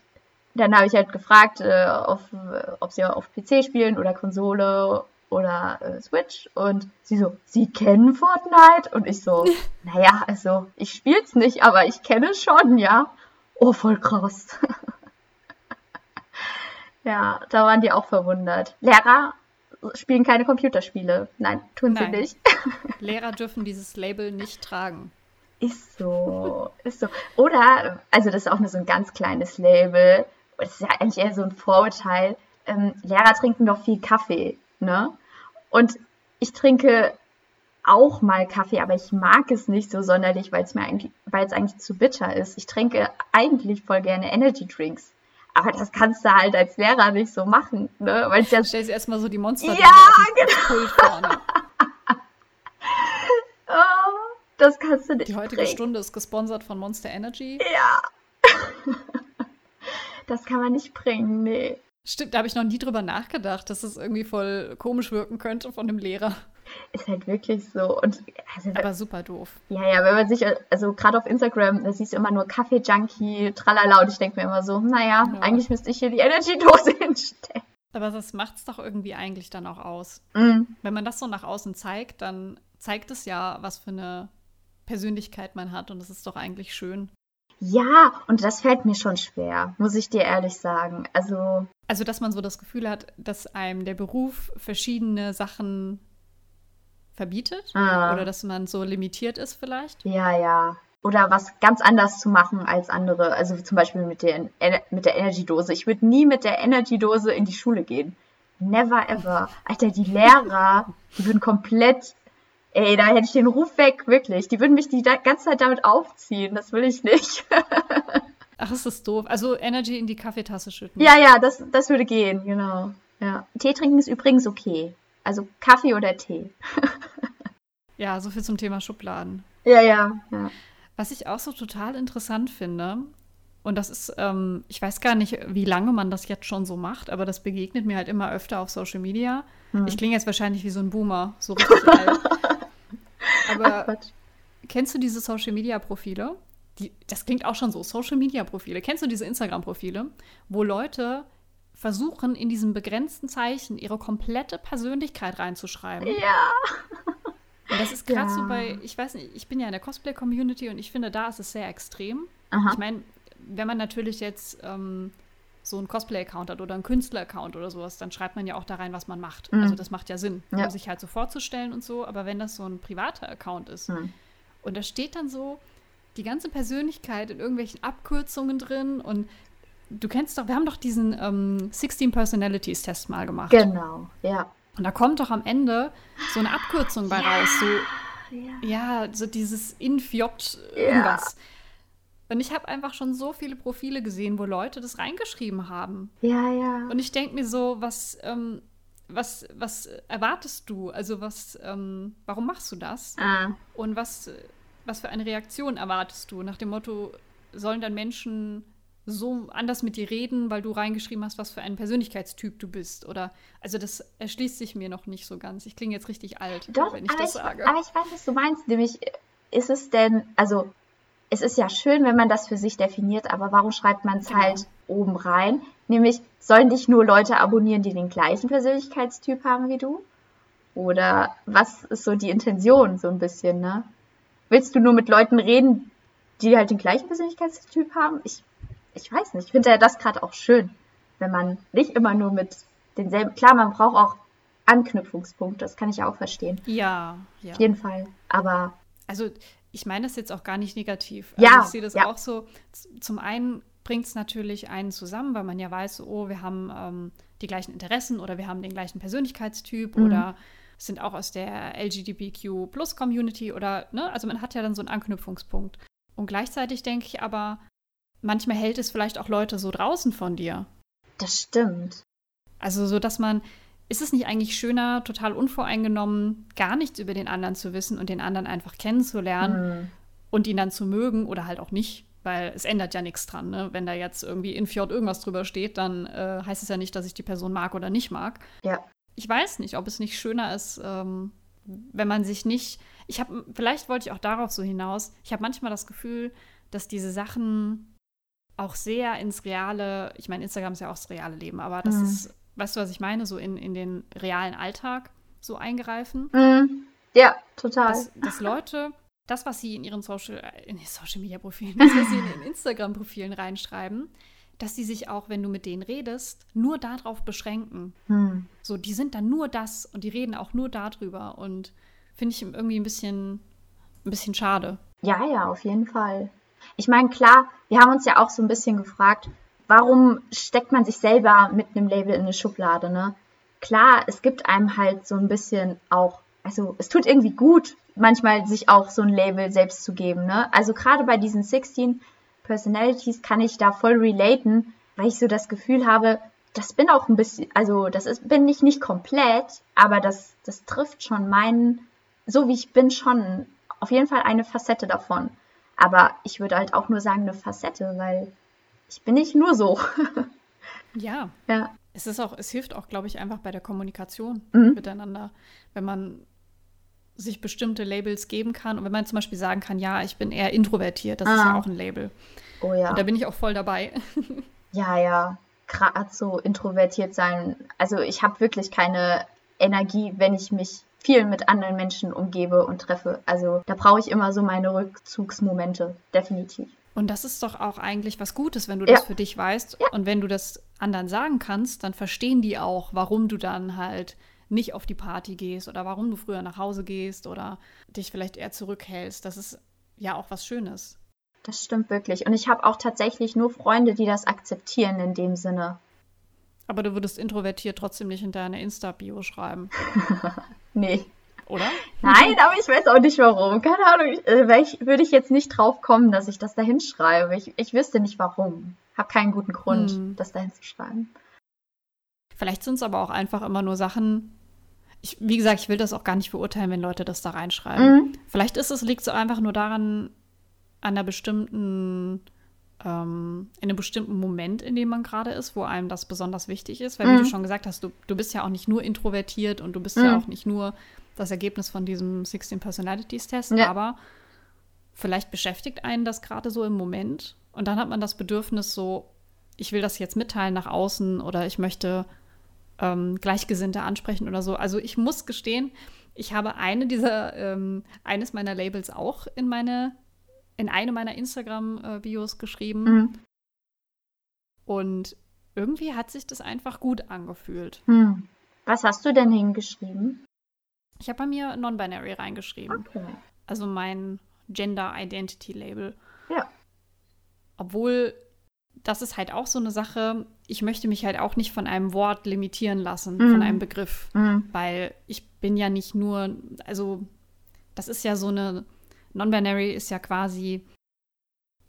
dann habe ich halt gefragt, äh, auf, ob sie auf PC spielen oder Konsole oder äh, Switch und sie so, sie kennen Fortnite und ich so, (laughs) naja, also ich spiel's nicht, aber ich kenne es schon, ja. Oh, voll krass. (laughs) ja, da waren die auch verwundert. Lehrer spielen keine Computerspiele. Nein, tun Nein. sie nicht. (laughs) Lehrer dürfen dieses Label nicht tragen. Ist so, ist so. Oder, also das ist auch nur so ein ganz kleines Label das ist ja eigentlich eher so ein Vorurteil, ähm, Lehrer trinken doch viel Kaffee, ne? Und ich trinke auch mal Kaffee, aber ich mag es nicht so sonderlich, weil es mir eigentlich, weil es eigentlich zu bitter ist. Ich trinke eigentlich voll gerne Energy Drinks. Aber das kannst du halt als Lehrer nicht so machen, ne? Weil ja Stellst erstmal so die Monster ja, genau. vorne. (laughs) oh, das kannst du nicht. Die heutige bringen. Stunde ist gesponsert von Monster Energy. Ja. Das kann man nicht bringen, nee. Stimmt, da habe ich noch nie drüber nachgedacht, dass es irgendwie voll komisch wirken könnte von dem Lehrer. Ist halt wirklich so. Und, also, Aber super doof. Ja, ja, wenn man sich, also gerade auf Instagram, da siehst du immer nur Kaffee-Junkie, tralala, und ich denke mir immer so, naja, ja. eigentlich müsste ich hier die Energy-Dose (laughs) hinstellen. Aber das macht es doch irgendwie eigentlich dann auch aus. Mm. Wenn man das so nach außen zeigt, dann zeigt es ja, was für eine Persönlichkeit man hat und das ist doch eigentlich schön. Ja, und das fällt mir schon schwer, muss ich dir ehrlich sagen. Also. Also, dass man so das Gefühl hat, dass einem der Beruf verschiedene Sachen verbietet ah. oder dass man so limitiert ist vielleicht. Ja, ja. Oder was ganz anders zu machen als andere. Also zum Beispiel mit der, mit der Energy-Dose. Ich würde nie mit der Energy-Dose in die Schule gehen. Never ever. Alter, die Lehrer, die würden komplett Ey, da hätte ich den Ruf weg, wirklich. Die würden mich die ganze Zeit damit aufziehen. Das will ich nicht. (laughs) Ach, ist das doof. Also Energy in die Kaffeetasse schütten. Ja, ja, das, das würde gehen, genau. Ja. Tee trinken ist übrigens okay. Also Kaffee oder Tee. (laughs) ja, so viel zum Thema Schubladen. Ja, ja, ja. Was ich auch so total interessant finde, und das ist, ähm, ich weiß gar nicht, wie lange man das jetzt schon so macht, aber das begegnet mir halt immer öfter auf Social Media. Hm. Ich klinge jetzt wahrscheinlich wie so ein Boomer, so richtig (laughs) alt. Aber Ach, kennst du diese Social Media Profile? Die, das klingt auch schon so, Social Media Profile. Kennst du diese Instagram Profile, wo Leute versuchen, in diesem begrenzten Zeichen ihre komplette Persönlichkeit reinzuschreiben? Ja. Und das ist gerade ja. so bei, ich weiß nicht, ich bin ja in der Cosplay-Community und ich finde, da ist es sehr extrem. Aha. Ich meine, wenn man natürlich jetzt ähm, so einen Cosplay-Account hat oder einen Künstler-Account oder sowas, dann schreibt man ja auch da rein, was man macht. Mhm. Also das macht ja Sinn, ja. um sich halt so vorzustellen und so. Aber wenn das so ein privater Account ist mhm. und da steht dann so die ganze Persönlichkeit in irgendwelchen Abkürzungen drin und du kennst doch, wir haben doch diesen ähm, 16 Personalities Test mal gemacht. Genau, ja. Und da kommt doch am Ende so eine Abkürzung bei ja, raus. So, ja. ja. so dieses Infjot irgendwas. Ja. Und ich habe einfach schon so viele Profile gesehen, wo Leute das reingeschrieben haben. Ja, ja. Und ich denke mir so, was, ähm, was, was erwartest du? Also was, ähm, warum machst du das? Ah. Und was, was für eine Reaktion erwartest du? Nach dem Motto, sollen dann Menschen so anders mit dir reden, weil du reingeschrieben hast, was für ein Persönlichkeitstyp du bist. Oder also das erschließt sich mir noch nicht so ganz. Ich klinge jetzt richtig alt, Doch, wenn ich das ich, sage. Aber ich weiß, was du meinst. Nämlich, ist es denn, also es ist ja schön, wenn man das für sich definiert, aber warum schreibt man es genau. halt oben rein? Nämlich, sollen dich nur Leute abonnieren, die den gleichen Persönlichkeitstyp haben wie du? Oder was ist so die Intention so ein bisschen, ne? Willst du nur mit Leuten reden, die halt den gleichen Persönlichkeitstyp haben? Ich ich weiß nicht, ich finde ja das gerade auch schön, wenn man nicht immer nur mit denselben, klar, man braucht auch Anknüpfungspunkte, das kann ich auch verstehen. Ja, ja. Auf jeden Fall, aber. Also, ich meine das jetzt auch gar nicht negativ. Also ja. Ich sehe das ja. auch so. Zum einen bringt es natürlich einen zusammen, weil man ja weiß, oh, wir haben ähm, die gleichen Interessen oder wir haben den gleichen Persönlichkeitstyp mhm. oder sind auch aus der LGBTQ Plus Community oder, ne, also man hat ja dann so einen Anknüpfungspunkt. Und gleichzeitig denke ich aber, manchmal hält es vielleicht auch Leute so draußen von dir. Das stimmt. Also so, dass man, ist es nicht eigentlich schöner, total unvoreingenommen, gar nichts über den anderen zu wissen und den anderen einfach kennenzulernen mhm. und ihn dann zu mögen oder halt auch nicht, weil es ändert ja nichts dran. Ne? Wenn da jetzt irgendwie in Fjord irgendwas drüber steht, dann äh, heißt es ja nicht, dass ich die Person mag oder nicht mag. Ja. Ich weiß nicht, ob es nicht schöner ist, ähm, wenn man sich nicht. Ich habe, vielleicht wollte ich auch darauf so hinaus. Ich habe manchmal das Gefühl, dass diese Sachen auch sehr ins reale, ich meine, Instagram ist ja auch das reale Leben, aber das mhm. ist, weißt du, was ich meine, so in, in den realen Alltag so eingreifen. Mhm. Ja, total. Dass, dass, Leute das, was sie in ihren Social, in Social Media Profilen, das, was sie in ihren Instagram-Profilen reinschreiben, dass sie sich auch, wenn du mit denen redest, nur darauf beschränken. Mhm. So, die sind dann nur das und die reden auch nur darüber und finde ich irgendwie ein bisschen, ein bisschen schade. Ja, ja, auf jeden Fall. Ich meine, klar, wir haben uns ja auch so ein bisschen gefragt, warum steckt man sich selber mit einem Label in eine Schublade, ne? Klar, es gibt einem halt so ein bisschen auch, also es tut irgendwie gut, manchmal sich auch so ein Label selbst zu geben, ne? Also gerade bei diesen 16 Personalities kann ich da voll relaten, weil ich so das Gefühl habe, das bin auch ein bisschen, also das ist, bin ich nicht komplett, aber das, das trifft schon meinen, so wie ich bin, schon auf jeden Fall eine Facette davon. Aber ich würde halt auch nur sagen, eine Facette, weil ich bin nicht nur so. (laughs) ja. Ja. Es ist auch, es hilft auch, glaube ich, einfach bei der Kommunikation mhm. miteinander, wenn man sich bestimmte Labels geben kann und wenn man zum Beispiel sagen kann, ja, ich bin eher introvertiert, das ah. ist ja ah. auch ein Label. Oh ja. Und da bin ich auch voll dabei. (laughs) ja, ja. Gerade so introvertiert sein. Also ich habe wirklich keine Energie, wenn ich mich viel mit anderen Menschen umgebe und treffe. Also da brauche ich immer so meine Rückzugsmomente, definitiv. Und das ist doch auch eigentlich was Gutes, wenn du ja. das für dich weißt. Ja. Und wenn du das anderen sagen kannst, dann verstehen die auch, warum du dann halt nicht auf die Party gehst oder warum du früher nach Hause gehst oder dich vielleicht eher zurückhältst. Das ist ja auch was Schönes. Das stimmt wirklich. Und ich habe auch tatsächlich nur Freunde, die das akzeptieren in dem Sinne. Aber du würdest introvertiert trotzdem nicht in deine Insta-Bio schreiben. (laughs) nee. Oder? Nein, aber ich weiß auch nicht warum. Keine Ahnung. Ich, äh, ich, würde ich jetzt nicht drauf kommen, dass ich das da hinschreibe. Ich, ich wüsste nicht warum. Hab keinen guten Grund, hm. das da hinzuschreiben. Vielleicht sind es aber auch einfach immer nur Sachen. Ich, wie gesagt, ich will das auch gar nicht beurteilen, wenn Leute das da reinschreiben. Mhm. Vielleicht ist es, liegt es einfach nur daran, an einer bestimmten ähm, in einem bestimmten Moment, in dem man gerade ist, wo einem das besonders wichtig ist. Weil, mhm. wie du mhm. schon gesagt hast, du, du bist ja auch nicht nur introvertiert und du bist mhm. ja auch nicht nur das Ergebnis von diesem 16 Personalities Test, ja. aber vielleicht beschäftigt einen das gerade so im Moment und dann hat man das Bedürfnis so, ich will das jetzt mitteilen nach außen oder ich möchte ähm, Gleichgesinnte ansprechen oder so. Also ich muss gestehen, ich habe eine dieser, ähm, eines meiner Labels auch in meine in eine meiner Instagram-Bios geschrieben. Mhm. Und irgendwie hat sich das einfach gut angefühlt. Mhm. Was hast du denn hingeschrieben? Ich habe bei mir Non-Binary reingeschrieben. Okay. Also mein Gender Identity Label. Ja. Obwohl, das ist halt auch so eine Sache, ich möchte mich halt auch nicht von einem Wort limitieren lassen, mhm. von einem Begriff. Mhm. Weil ich bin ja nicht nur, also das ist ja so eine Non-binary ist ja quasi,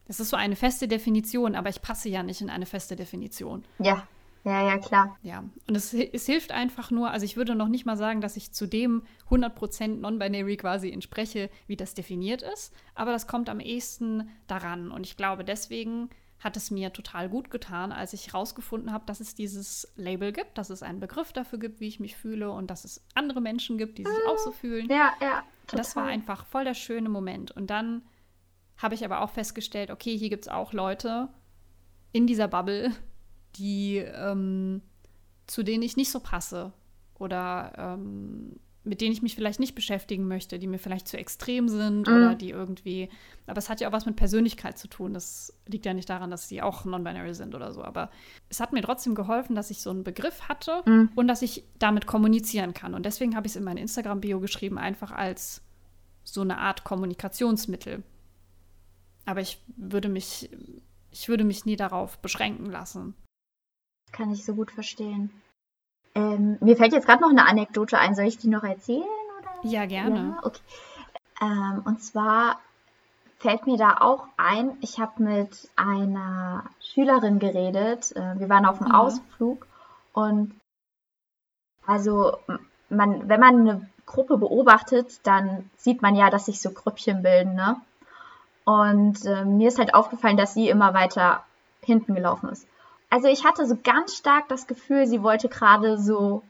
das ist so eine feste Definition, aber ich passe ja nicht in eine feste Definition. Ja, ja, ja, klar. Ja, und es, es hilft einfach nur, also ich würde noch nicht mal sagen, dass ich zu dem 100% Non-binary quasi entspreche, wie das definiert ist, aber das kommt am ehesten daran. Und ich glaube, deswegen hat es mir total gut getan, als ich herausgefunden habe, dass es dieses Label gibt, dass es einen Begriff dafür gibt, wie ich mich fühle und dass es andere Menschen gibt, die sich auch so fühlen. Ja, ja. Total. Das war einfach voll der schöne Moment. Und dann habe ich aber auch festgestellt, okay, hier gibt es auch Leute in dieser Bubble, die ähm, zu denen ich nicht so passe oder ähm, mit denen ich mich vielleicht nicht beschäftigen möchte, die mir vielleicht zu extrem sind mhm. oder die irgendwie. Aber es hat ja auch was mit Persönlichkeit zu tun. Das liegt ja nicht daran, dass sie auch non-binary sind oder so. Aber es hat mir trotzdem geholfen, dass ich so einen Begriff hatte mhm. und dass ich damit kommunizieren kann. Und deswegen habe ich es in mein Instagram-Bio geschrieben, einfach als so eine Art Kommunikationsmittel. Aber ich würde mich, ich würde mich nie darauf beschränken lassen. Kann ich so gut verstehen. Ähm, mir fällt jetzt gerade noch eine Anekdote ein. Soll ich die noch erzählen? Oder? Ja, gerne. Ja, okay. Ähm, und zwar fällt mir da auch ein, ich habe mit einer Schülerin geredet. Äh, wir waren auf einem mhm. Ausflug und also man, wenn man eine Gruppe beobachtet, dann sieht man ja, dass sich so Grüppchen bilden, ne? Und äh, mir ist halt aufgefallen, dass sie immer weiter hinten gelaufen ist also ich hatte so ganz stark das Gefühl, sie wollte gerade so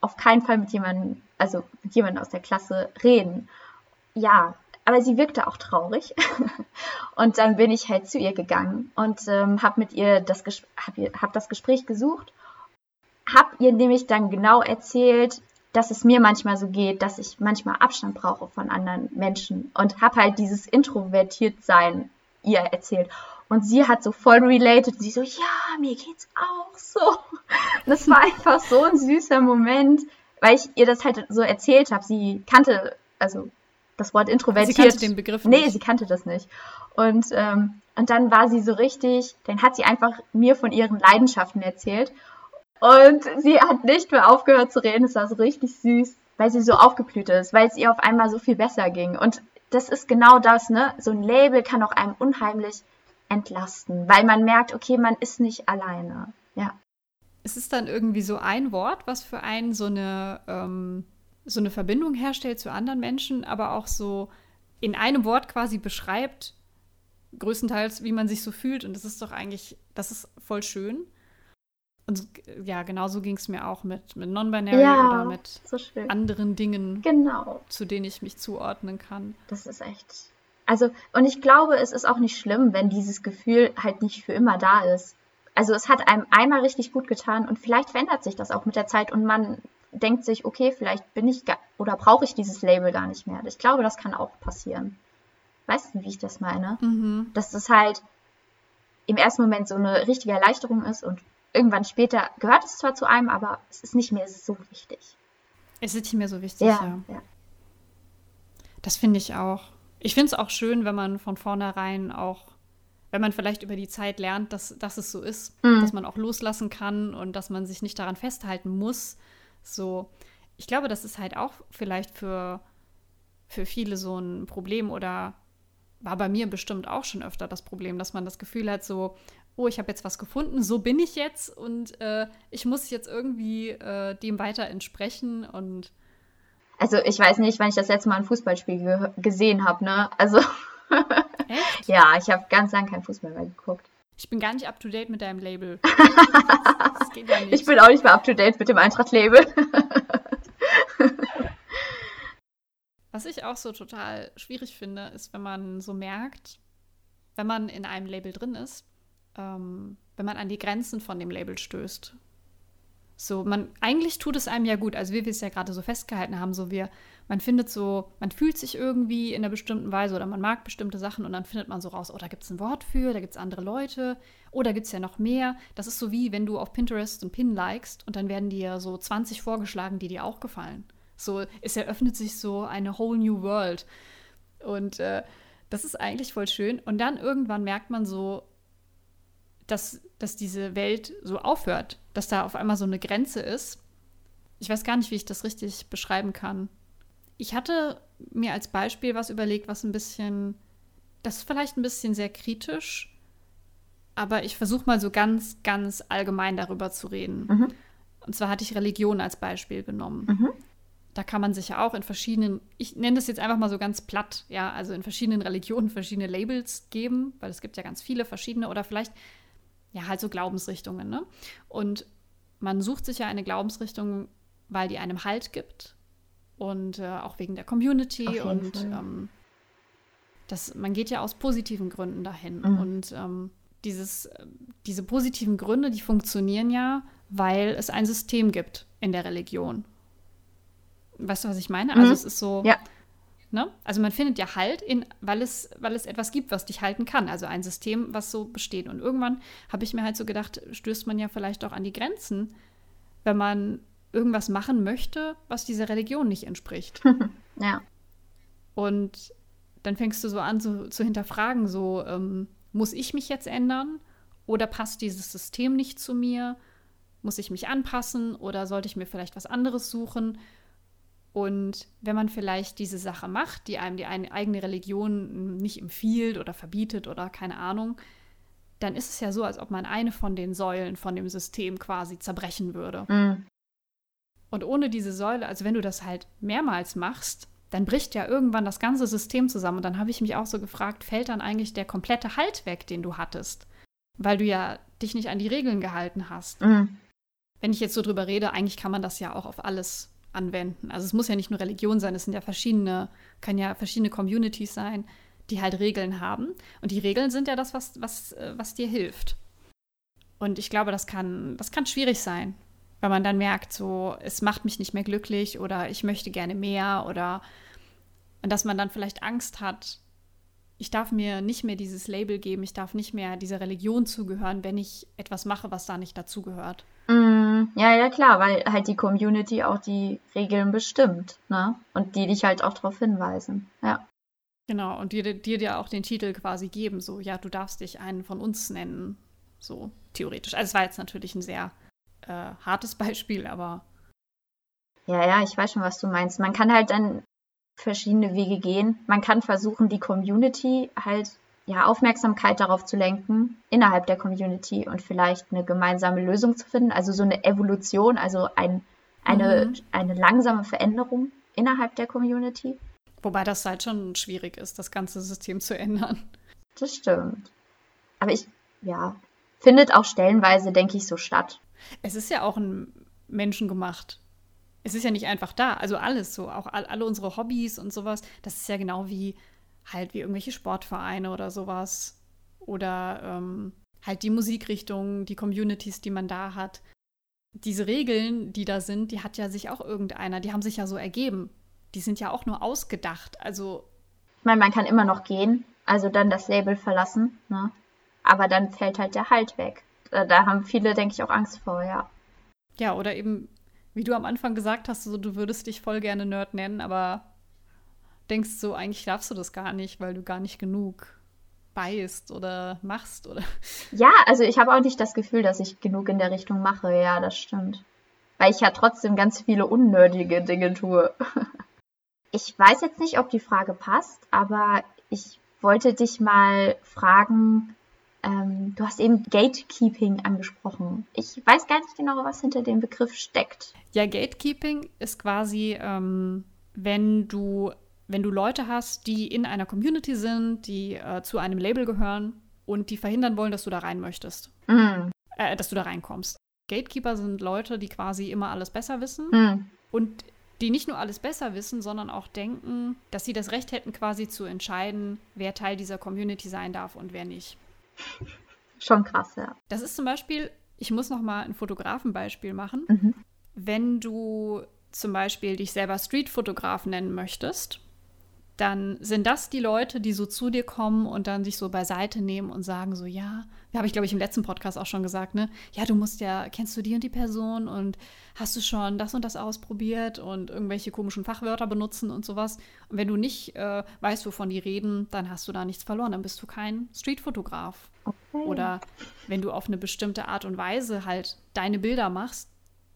auf keinen Fall mit jemandem, also mit jemandem aus der Klasse reden. Ja, aber sie wirkte auch traurig. (laughs) und dann bin ich halt zu ihr gegangen und ähm, habe mit ihr das, hab, hab das Gespräch gesucht, habe ihr nämlich dann genau erzählt, dass es mir manchmal so geht, dass ich manchmal Abstand brauche von anderen Menschen und habe halt dieses introvertiert sein ihr erzählt. Und sie hat so voll related. Sie so, ja, mir geht's auch so. Das war einfach so ein süßer Moment, weil ich ihr das halt so erzählt habe. Sie kannte, also das Wort introvertiert. Sie kannte den Begriff nicht. Nee, sie kannte das nicht. Und, ähm, und dann war sie so richtig, dann hat sie einfach mir von ihren Leidenschaften erzählt. Und sie hat nicht mehr aufgehört zu reden. Es war so richtig süß, weil sie so aufgeblüht ist, weil es ihr auf einmal so viel besser ging. Und das ist genau das, ne? So ein Label kann auch einem unheimlich entlasten, weil man merkt, okay, man ist nicht alleine. Ja. Es ist dann irgendwie so ein Wort, was für einen so eine, ähm, so eine Verbindung herstellt zu anderen Menschen, aber auch so in einem Wort quasi beschreibt, größtenteils, wie man sich so fühlt. Und das ist doch eigentlich, das ist voll schön. Und ja, genauso ging es mir auch mit, mit Non-Binary ja, oder mit so anderen Dingen, genau. zu denen ich mich zuordnen kann. Das ist echt also, und ich glaube, es ist auch nicht schlimm, wenn dieses Gefühl halt nicht für immer da ist. Also es hat einem einmal richtig gut getan und vielleicht verändert sich das auch mit der Zeit und man denkt sich, okay, vielleicht bin ich oder brauche ich dieses Label gar nicht mehr. Ich glaube, das kann auch passieren. Weißt du, wie ich das meine? Mhm. Dass das halt im ersten Moment so eine richtige Erleichterung ist und irgendwann später gehört es zwar zu einem, aber es ist nicht mehr so wichtig. Es ist nicht mehr so wichtig, ja. ja. ja. Das finde ich auch. Ich finde es auch schön, wenn man von vornherein auch, wenn man vielleicht über die Zeit lernt, dass, dass es so ist, mhm. dass man auch loslassen kann und dass man sich nicht daran festhalten muss. So, ich glaube, das ist halt auch vielleicht für, für viele so ein Problem oder war bei mir bestimmt auch schon öfter das Problem, dass man das Gefühl hat, so, oh, ich habe jetzt was gefunden, so bin ich jetzt und äh, ich muss jetzt irgendwie äh, dem weiter entsprechen und also ich weiß nicht, wann ich das letzte Mal ein Fußballspiel ge gesehen habe, ne? Also (laughs) Echt? ja, ich habe ganz lange kein Fußball mehr geguckt. Ich bin gar nicht up to date mit deinem Label. (laughs) das geht ja nicht. Ich bin auch nicht mehr up to date mit dem Eintracht-Label. (laughs) Was ich auch so total schwierig finde, ist, wenn man so merkt, wenn man in einem Label drin ist, ähm, wenn man an die Grenzen von dem Label stößt. So, man, eigentlich tut es einem ja gut, also wie wir es ja gerade so festgehalten haben, so wir, man findet so, man fühlt sich irgendwie in einer bestimmten Weise oder man mag bestimmte Sachen und dann findet man so raus, oh, da gibt es ein Wort für, da gibt es andere Leute, oh, gibt es ja noch mehr. Das ist so wie, wenn du auf Pinterest einen Pin likest und dann werden dir so 20 vorgeschlagen, die dir auch gefallen. So, es eröffnet sich so eine whole new world. Und äh, das ist eigentlich voll schön. Und dann irgendwann merkt man so, dass, dass diese Welt so aufhört, dass da auf einmal so eine Grenze ist. Ich weiß gar nicht, wie ich das richtig beschreiben kann. Ich hatte mir als Beispiel was überlegt, was ein bisschen, das ist vielleicht ein bisschen sehr kritisch, aber ich versuche mal so ganz, ganz allgemein darüber zu reden. Mhm. Und zwar hatte ich Religion als Beispiel genommen. Mhm. Da kann man sich ja auch in verschiedenen, ich nenne das jetzt einfach mal so ganz platt, ja, also in verschiedenen Religionen verschiedene Labels geben, weil es gibt ja ganz viele verschiedene oder vielleicht ja, halt so Glaubensrichtungen. Ne? Und man sucht sich ja eine Glaubensrichtung, weil die einem Halt gibt und äh, auch wegen der Community und ähm, das, man geht ja aus positiven Gründen dahin. Mhm. Und ähm, dieses, diese positiven Gründe, die funktionieren ja, weil es ein System gibt in der Religion. Weißt du, was ich meine? Also mhm. Also es ist so, ja. Ne? Also man findet ja Halt, in, weil, es, weil es etwas gibt, was dich halten kann. Also ein System, was so besteht. Und irgendwann habe ich mir halt so gedacht, stößt man ja vielleicht auch an die Grenzen, wenn man irgendwas machen möchte, was dieser Religion nicht entspricht. (laughs) ja. Und dann fängst du so an so, zu hinterfragen, so ähm, muss ich mich jetzt ändern oder passt dieses System nicht zu mir? Muss ich mich anpassen oder sollte ich mir vielleicht was anderes suchen? Und wenn man vielleicht diese Sache macht, die einem die eigene Religion nicht empfiehlt oder verbietet oder keine Ahnung, dann ist es ja so, als ob man eine von den Säulen von dem System quasi zerbrechen würde. Mhm. Und ohne diese Säule, also wenn du das halt mehrmals machst, dann bricht ja irgendwann das ganze System zusammen. Und dann habe ich mich auch so gefragt, fällt dann eigentlich der komplette Halt weg, den du hattest? Weil du ja dich nicht an die Regeln gehalten hast. Mhm. Wenn ich jetzt so drüber rede, eigentlich kann man das ja auch auf alles anwenden. Also es muss ja nicht nur Religion sein, es sind ja verschiedene, kann ja verschiedene Communities sein, die halt Regeln haben. Und die Regeln sind ja das, was, was, äh, was dir hilft. Und ich glaube, das kann, das kann schwierig sein, weil man dann merkt, so, es macht mich nicht mehr glücklich oder ich möchte gerne mehr oder und dass man dann vielleicht Angst hat, ich darf mir nicht mehr dieses Label geben, ich darf nicht mehr dieser Religion zugehören, wenn ich etwas mache, was da nicht dazugehört. Mm, ja, ja, klar, weil halt die Community auch die Regeln bestimmt, ne? Und die dich halt auch darauf hinweisen, ja. Genau, und dir, dir dir auch den Titel quasi geben, so, ja, du darfst dich einen von uns nennen, so theoretisch. Also es war jetzt natürlich ein sehr äh, hartes (laughs) Beispiel, aber. Ja, ja, ich weiß schon, was du meinst. Man kann halt dann verschiedene Wege gehen. Man kann versuchen, die Community halt ja, Aufmerksamkeit darauf zu lenken innerhalb der Community und vielleicht eine gemeinsame Lösung zu finden. Also so eine Evolution, also ein, eine, mhm. eine langsame Veränderung innerhalb der Community. Wobei das halt schon schwierig ist, das ganze System zu ändern. Das stimmt. Aber ich, ja, findet auch stellenweise, denke ich, so statt. Es ist ja auch ein Menschen gemacht. Es ist ja nicht einfach da. Also alles so, auch all, alle unsere Hobbys und sowas. Das ist ja genau wie halt wie irgendwelche Sportvereine oder sowas. Oder ähm, halt die Musikrichtungen, die Communities, die man da hat. Diese Regeln, die da sind, die hat ja sich auch irgendeiner, die haben sich ja so ergeben. Die sind ja auch nur ausgedacht. Also. Ich meine, man kann immer noch gehen, also dann das Label verlassen, ne? Aber dann fällt halt der Halt weg. Da, da haben viele, denke ich, auch Angst vor, ja. Ja, oder eben, wie du am Anfang gesagt hast, so, du würdest dich voll gerne Nerd nennen, aber denkst so, eigentlich darfst du das gar nicht, weil du gar nicht genug beißt oder machst oder. (laughs) Ja, also ich habe auch nicht das Gefühl, dass ich genug in der Richtung mache. Ja, das stimmt. weil ich ja trotzdem ganz viele unnötige Dinge tue. (laughs) Ich weiß jetzt nicht, ob die Frage passt, aber ich wollte dich mal fragen, ähm, du hast eben Gatekeeping angesprochen. Ich weiß gar nicht genau, was hinter dem Begriff steckt. Ja, Gatekeeping ist quasi, ähm, wenn du wenn du Leute hast, die in einer Community sind, die äh, zu einem Label gehören und die verhindern wollen, dass du da rein möchtest. Mm. Äh, dass du da reinkommst. Gatekeeper sind Leute, die quasi immer alles besser wissen mm. und die nicht nur alles besser wissen, sondern auch denken, dass sie das Recht hätten, quasi zu entscheiden, wer Teil dieser Community sein darf und wer nicht. Schon krass, ja. Das ist zum Beispiel, ich muss noch mal ein Fotografenbeispiel machen. Mhm. Wenn du zum Beispiel dich selber Streetfotograf nennen möchtest, dann sind das die Leute, die so zu dir kommen und dann sich so beiseite nehmen und sagen so, ja, habe ich glaube ich im letzten Podcast auch schon gesagt, ne? Ja, du musst ja, kennst du die und die Person und hast du schon das und das ausprobiert und irgendwelche komischen Fachwörter benutzen und sowas. Und wenn du nicht äh, weißt, wovon die reden, dann hast du da nichts verloren, dann bist du kein Streetfotograf. Okay. Oder wenn du auf eine bestimmte Art und Weise halt deine Bilder machst,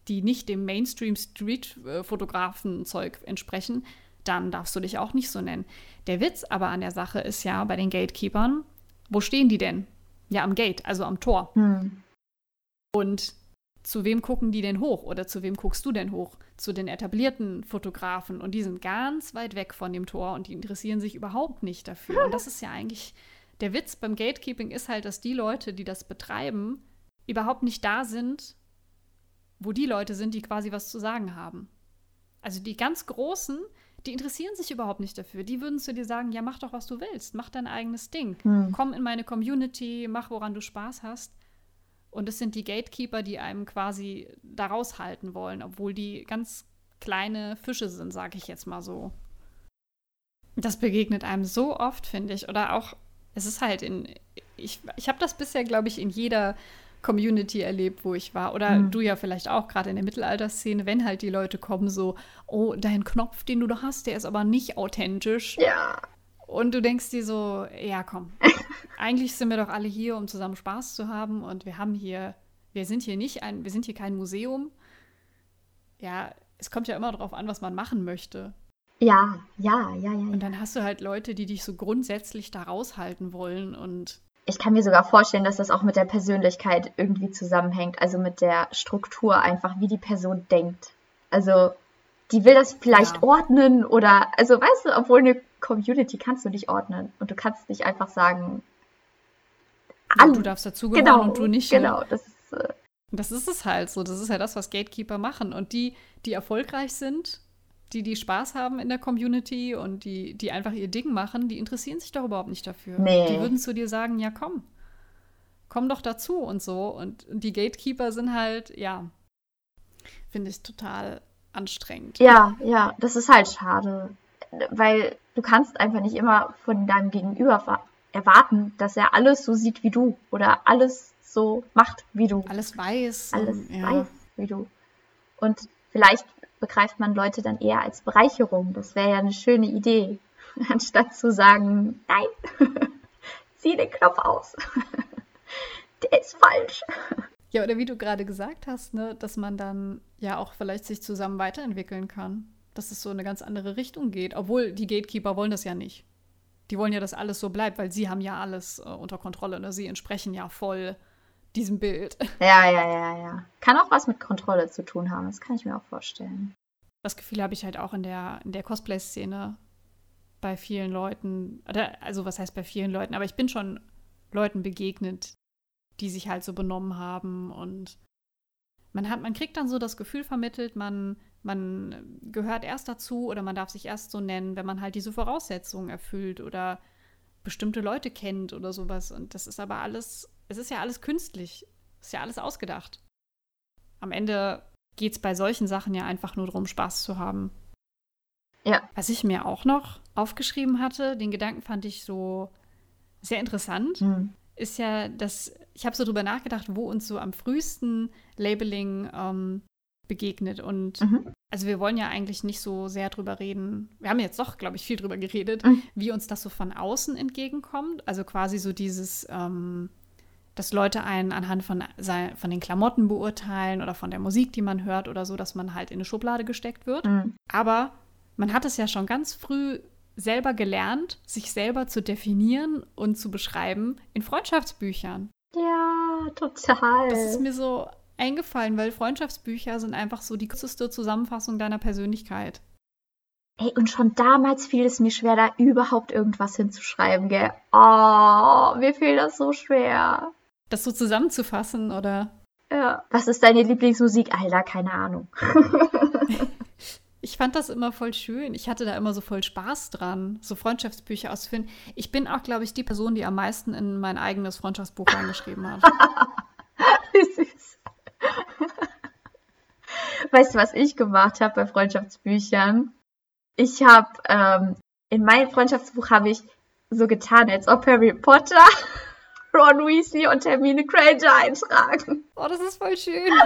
die nicht dem Mainstream Street-Fotografen-Zeug entsprechen, dann darfst du dich auch nicht so nennen. Der Witz aber an der Sache ist ja bei den Gatekeepers, wo stehen die denn? Ja, am Gate, also am Tor. Hm. Und zu wem gucken die denn hoch oder zu wem guckst du denn hoch? Zu den etablierten Fotografen und die sind ganz weit weg von dem Tor und die interessieren sich überhaupt nicht dafür. Und das ist ja eigentlich der Witz beim Gatekeeping ist halt, dass die Leute, die das betreiben, überhaupt nicht da sind, wo die Leute sind, die quasi was zu sagen haben. Also die ganz Großen, die interessieren sich überhaupt nicht dafür. Die würden zu dir sagen, ja, mach doch, was du willst, mach dein eigenes Ding. Hm. Komm in meine Community, mach, woran du Spaß hast. Und es sind die Gatekeeper, die einem quasi da raushalten wollen, obwohl die ganz kleine Fische sind, sage ich jetzt mal so. Das begegnet einem so oft, finde ich. Oder auch, es ist halt in, ich, ich habe das bisher, glaube ich, in jeder Community erlebt, wo ich war. Oder mhm. du ja vielleicht auch gerade in der Mittelalterszene, wenn halt die Leute kommen, so, oh, dein Knopf, den du da hast, der ist aber nicht authentisch. Ja. Und du denkst dir so, ja, komm, (laughs) eigentlich sind wir doch alle hier, um zusammen Spaß zu haben und wir haben hier, wir sind hier nicht ein, wir sind hier kein Museum. Ja, es kommt ja immer darauf an, was man machen möchte. Ja, ja, ja, ja. Und dann hast du halt Leute, die dich so grundsätzlich da raushalten wollen und ich kann mir sogar vorstellen, dass das auch mit der Persönlichkeit irgendwie zusammenhängt, also mit der Struktur einfach, wie die Person denkt. Also die will das vielleicht ja. ordnen oder, also weißt du, obwohl eine Community kannst du nicht ordnen und du kannst nicht einfach sagen, ja, du darfst dazugehören genau, und du nicht. Ne? Genau, das ist. Äh, das ist es halt so. Das ist ja das, was Gatekeeper machen. Und die, die erfolgreich sind, die, die Spaß haben in der Community und die, die einfach ihr Ding machen, die interessieren sich doch überhaupt nicht dafür. Nee. Die würden zu dir sagen, ja komm, komm doch dazu und so. Und, und die Gatekeeper sind halt, ja, finde ich total anstrengend. Ja, ja, das ist halt schade. Weil du kannst einfach nicht immer von deinem Gegenüber erwarten, dass er alles so sieht wie du oder alles so macht wie du. Alles weiß. Alles ja. weiß wie du. Und vielleicht begreift man Leute dann eher als Bereicherung. Das wäre ja eine schöne Idee, (laughs) anstatt zu sagen, nein, (laughs) zieh den Knopf aus. (laughs) Der ist falsch. Ja, oder wie du gerade gesagt hast, ne, dass man dann ja auch vielleicht sich zusammen weiterentwickeln kann. Dass es so in eine ganz andere Richtung geht. Obwohl die Gatekeeper wollen das ja nicht. Die wollen ja, dass alles so bleibt, weil sie haben ja alles äh, unter Kontrolle. Ne? Sie entsprechen ja voll diesem Bild. Ja, ja, ja, ja. Kann auch was mit Kontrolle zu tun haben, das kann ich mir auch vorstellen. Das Gefühl habe ich halt auch in der, in der Cosplay-Szene bei vielen Leuten, oder, also was heißt bei vielen Leuten, aber ich bin schon Leuten begegnet, die sich halt so benommen haben und man hat, man kriegt dann so das Gefühl vermittelt, man, man gehört erst dazu oder man darf sich erst so nennen, wenn man halt diese Voraussetzungen erfüllt oder bestimmte Leute kennt oder sowas. Und das ist aber alles es ist ja alles künstlich. Es ist ja alles ausgedacht. Am Ende geht es bei solchen Sachen ja einfach nur darum, Spaß zu haben. Ja. Was ich mir auch noch aufgeschrieben hatte, den Gedanken fand ich so sehr interessant, mhm. ist ja, dass ich habe so drüber nachgedacht, wo uns so am frühesten Labeling ähm, begegnet. Und mhm. also wir wollen ja eigentlich nicht so sehr drüber reden. Wir haben jetzt doch, glaube ich, viel drüber geredet, mhm. wie uns das so von außen entgegenkommt. Also quasi so dieses, ähm, dass Leute einen anhand von, von den Klamotten beurteilen oder von der Musik, die man hört oder so, dass man halt in eine Schublade gesteckt wird. Mhm. Aber man hat es ja schon ganz früh selber gelernt, sich selber zu definieren und zu beschreiben in Freundschaftsbüchern. Ja, total. Das ist mir so eingefallen, weil Freundschaftsbücher sind einfach so die kürzeste Zusammenfassung deiner Persönlichkeit. Ey, und schon damals fiel es mir schwer, da überhaupt irgendwas hinzuschreiben, gell? Oh, mir fiel das so schwer. Das so zusammenzufassen, oder? Ja. Was ist deine Lieblingsmusik? Alter, keine Ahnung. (laughs) ich fand das immer voll schön. Ich hatte da immer so voll Spaß dran, so Freundschaftsbücher auszufinden. Ich bin auch, glaube ich, die Person, die am meisten in mein eigenes Freundschaftsbuch reingeschrieben hat. (laughs) Weißt du, was ich gemacht habe bei Freundschaftsbüchern? ich habe ähm, in meinem Freundschaftsbuch habe ich so getan, als ob Harry Potter, Ron Weasley und Hermine Granger eintragen. Oh, das ist voll schön. (laughs)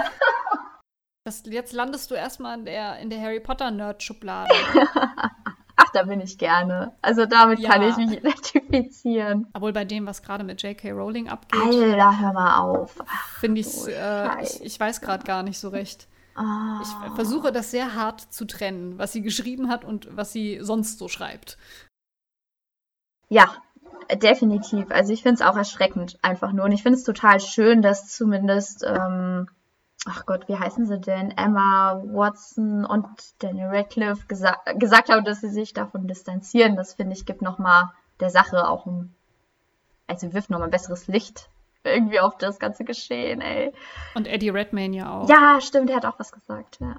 Das, jetzt landest du erstmal in der, in der Harry Potter-Nerd-Schublade. (laughs) Ach, da bin ich gerne. Also damit ja. kann ich mich identifizieren. Obwohl bei dem, was gerade mit J.K. Rowling abgeht. Alter, hör mal auf. Finde ich, äh, ich, ich weiß gerade gar nicht so recht. Oh. Ich ah. versuche das sehr hart zu trennen, was sie geschrieben hat und was sie sonst so schreibt. Ja, definitiv. Also ich finde es auch erschreckend einfach nur. Und ich finde es total schön, dass zumindest, ähm, ach Gott, wie heißen sie denn? Emma Watson und Daniel Radcliffe gesa gesagt haben, dass sie sich davon distanzieren. Das finde ich gibt nochmal der Sache auch ein, also wirft nochmal ein besseres Licht irgendwie auf das ganze Geschehen, ey. Und Eddie Redmayne ja auch. Ja, stimmt, er hat auch was gesagt, ja.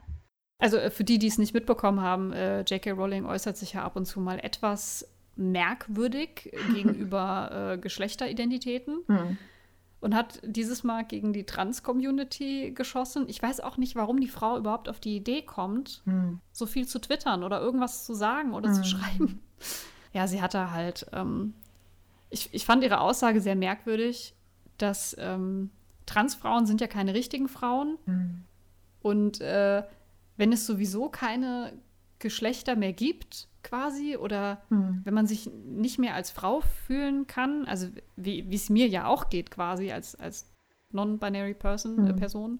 Also äh, für die, die es nicht mitbekommen haben, äh, J.K. Rowling äußert sich ja ab und zu mal etwas merkwürdig (laughs) gegenüber äh, Geschlechteridentitäten. Hm. Und hat dieses Mal gegen die Trans-Community geschossen. Ich weiß auch nicht, warum die Frau überhaupt auf die Idee kommt, hm. so viel zu twittern oder irgendwas zu sagen oder hm. zu schreiben. (laughs) Ja, sie hatte halt. Ähm, ich, ich fand ihre Aussage sehr merkwürdig dass ähm, Transfrauen sind ja keine richtigen Frauen. Mhm. Und äh, wenn es sowieso keine Geschlechter mehr gibt, quasi, oder mhm. wenn man sich nicht mehr als Frau fühlen kann, also wie es mir ja auch geht, quasi als, als non-binary Person, mhm. äh, Person,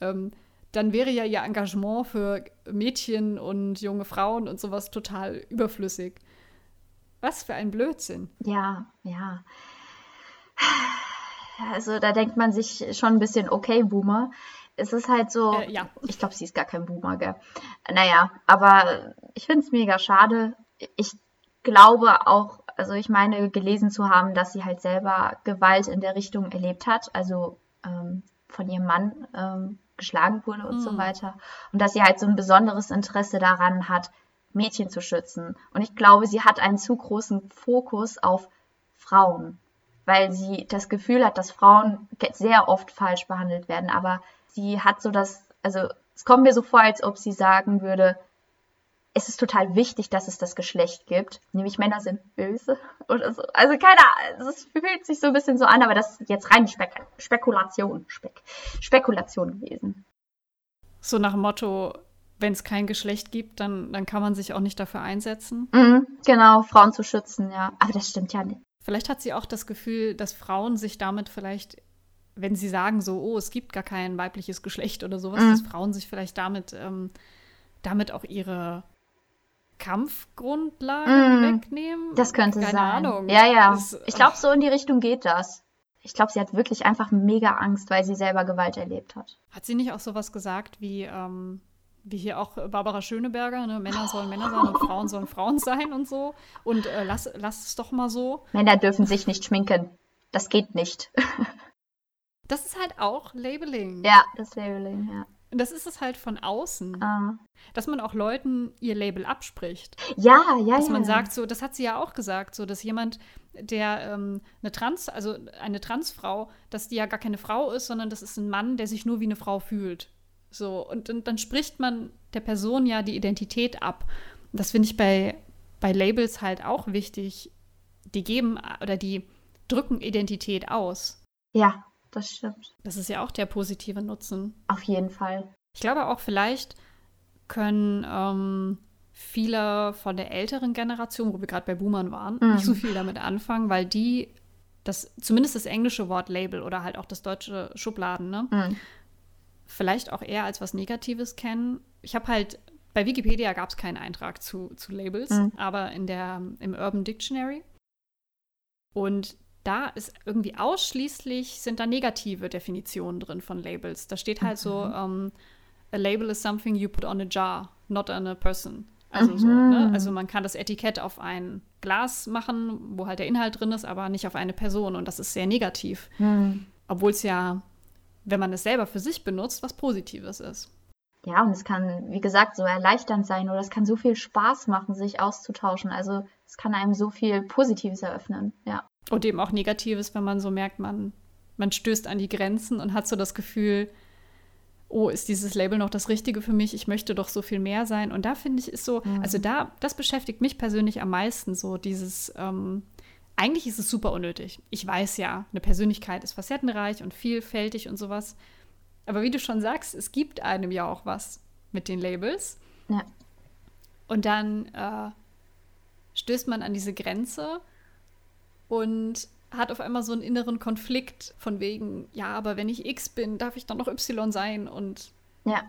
ähm, dann wäre ja ihr Engagement für Mädchen und junge Frauen und sowas total überflüssig. Was für ein Blödsinn. Ja, ja also da denkt man sich schon ein bisschen, okay, Boomer. Es ist halt so, äh, ja. (laughs) ich glaube, sie ist gar kein Boomer, gell? Naja, aber ich finde es mega schade. Ich glaube auch, also ich meine, gelesen zu haben, dass sie halt selber Gewalt in der Richtung erlebt hat, also ähm, von ihrem Mann ähm, geschlagen wurde und mhm. so weiter. Und dass sie halt so ein besonderes Interesse daran hat, Mädchen zu schützen. Und ich glaube, sie hat einen zu großen Fokus auf Frauen weil sie das Gefühl hat, dass Frauen sehr oft falsch behandelt werden. Aber sie hat so das, also es kommt mir so vor, als ob sie sagen würde, es ist total wichtig, dass es das Geschlecht gibt. Nämlich Männer sind böse (laughs) oder so. Also keine Ahnung, es fühlt sich so ein bisschen so an, aber das ist jetzt rein Spek Spekulation, Spek Spekulation gewesen. So nach dem Motto, wenn es kein Geschlecht gibt, dann, dann kann man sich auch nicht dafür einsetzen. Mhm, genau, Frauen zu schützen, ja. Aber das stimmt ja nicht. Vielleicht hat sie auch das Gefühl, dass Frauen sich damit vielleicht, wenn sie sagen so, oh, es gibt gar kein weibliches Geschlecht oder sowas, mhm. dass Frauen sich vielleicht damit, ähm, damit auch ihre Kampfgrundlage mhm. wegnehmen. Das könnte Keine sein. Ahnung. Ja, ja. Das, ich glaube, so in die Richtung geht das. Ich glaube, sie hat wirklich einfach mega Angst, weil sie selber Gewalt erlebt hat. Hat sie nicht auch sowas gesagt wie, ähm, wie hier auch Barbara Schöneberger, ne? Männer sollen Männer sein und Frauen sollen Frauen sein und so. Und äh, lass, lass es doch mal so. Männer dürfen sich nicht schminken. Das geht nicht. (laughs) das ist halt auch Labeling. Ja, das Labeling, ja. Das ist es halt von außen. Ah. Dass man auch Leuten ihr Label abspricht. Ja, ja, Dass ja. man sagt, so, das hat sie ja auch gesagt, so, dass jemand, der ähm, eine Trans, also eine Transfrau, dass die ja gar keine Frau ist, sondern das ist ein Mann, der sich nur wie eine Frau fühlt. So, und, und dann spricht man der Person ja die Identität ab. Und das finde ich bei, bei Labels halt auch wichtig. Die geben oder die drücken Identität aus. Ja, das stimmt. Das ist ja auch der positive Nutzen. Auf jeden Fall. Ich glaube auch, vielleicht können ähm, viele von der älteren Generation, wo wir gerade bei Boomern waren, mhm. nicht so viel damit anfangen, weil die das, zumindest das englische Wort Label oder halt auch das deutsche Schubladen, ne? Mhm. Vielleicht auch eher als was Negatives kennen. Ich habe halt, bei Wikipedia gab es keinen Eintrag zu, zu Labels, mhm. aber in der, im Urban Dictionary. Und da ist irgendwie ausschließlich, sind da negative Definitionen drin von Labels. Da steht halt mhm. so, um, ähm, a label is something you put on a jar, not on a person. Also, mhm. so, ne? also man kann das Etikett auf ein Glas machen, wo halt der Inhalt drin ist, aber nicht auf eine Person. Und das ist sehr negativ. Mhm. Obwohl es ja, wenn man es selber für sich benutzt, was Positives ist. Ja, und es kann, wie gesagt, so erleichternd sein oder es kann so viel Spaß machen, sich auszutauschen. Also es kann einem so viel Positives eröffnen, ja. Und eben auch Negatives, wenn man so merkt, man, man stößt an die Grenzen und hat so das Gefühl, oh, ist dieses Label noch das Richtige für mich? Ich möchte doch so viel mehr sein. Und da finde ich, ist so, mhm. also da, das beschäftigt mich persönlich am meisten, so dieses, ähm, eigentlich ist es super unnötig. Ich weiß ja, eine Persönlichkeit ist facettenreich und vielfältig und sowas. Aber wie du schon sagst, es gibt einem ja auch was mit den Labels. Ja. Und dann äh, stößt man an diese Grenze und hat auf einmal so einen inneren Konflikt von wegen, ja, aber wenn ich X bin, darf ich dann noch Y sein und ja.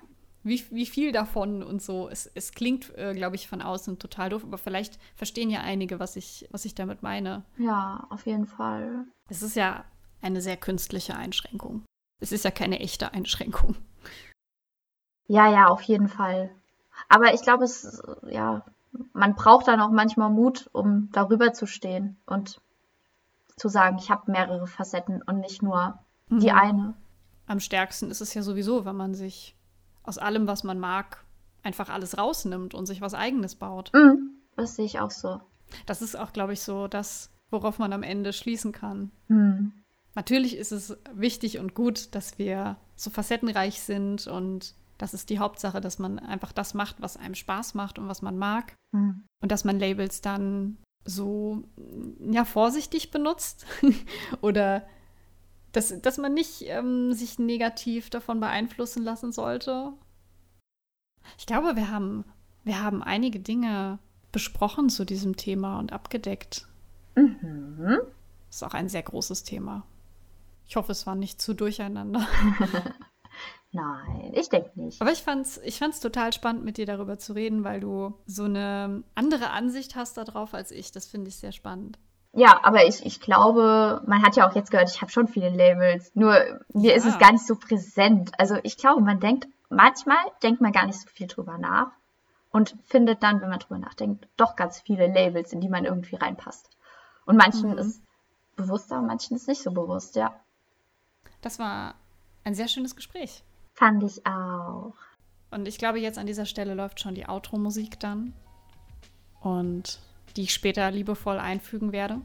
wie, wie viel davon und so. Es, es klingt, äh, glaube ich, von außen total doof, aber vielleicht verstehen ja einige, was ich, was ich damit meine. Ja, auf jeden Fall. Es ist ja eine sehr künstliche Einschränkung. Es ist ja keine echte Einschränkung. Ja, ja, auf jeden Fall. Aber ich glaube, es, ja, man braucht dann auch manchmal Mut, um darüber zu stehen und zu sagen, ich habe mehrere Facetten und nicht nur mhm. die eine. Am stärksten ist es ja sowieso, wenn man sich aus allem, was man mag, einfach alles rausnimmt und sich was Eigenes baut. Mhm. Das sehe ich auch so. Das ist auch, glaube ich, so das, worauf man am Ende schließen kann. Mhm. Natürlich ist es wichtig und gut, dass wir so facettenreich sind und das ist die Hauptsache, dass man einfach das macht, was einem Spaß macht und was man mag. Mhm. Und dass man Labels dann so ja, vorsichtig benutzt (laughs) oder dass, dass man nicht ähm, sich negativ davon beeinflussen lassen sollte. Ich glaube, wir haben, wir haben einige Dinge besprochen zu diesem Thema und abgedeckt. Mhm. Das ist auch ein sehr großes Thema. Ich hoffe, es war nicht zu durcheinander. (laughs) Nein, ich denke nicht. Aber ich fand's, ich fand's total spannend, mit dir darüber zu reden, weil du so eine andere Ansicht hast darauf als ich. Das finde ich sehr spannend. Ja, aber ich, ich glaube, man hat ja auch jetzt gehört, ich habe schon viele Labels. Nur mir ja. ist es gar nicht so präsent. Also ich glaube, man denkt, manchmal denkt man gar nicht so viel drüber nach und findet dann, wenn man drüber nachdenkt, doch ganz viele Labels, in die man irgendwie reinpasst. Und manchen mhm. ist bewusster und manchen ist nicht so bewusst, ja. Das war ein sehr schönes Gespräch. Fand ich auch. Und ich glaube, jetzt an dieser Stelle läuft schon die Outro-Musik dann. Und die ich später liebevoll einfügen werde.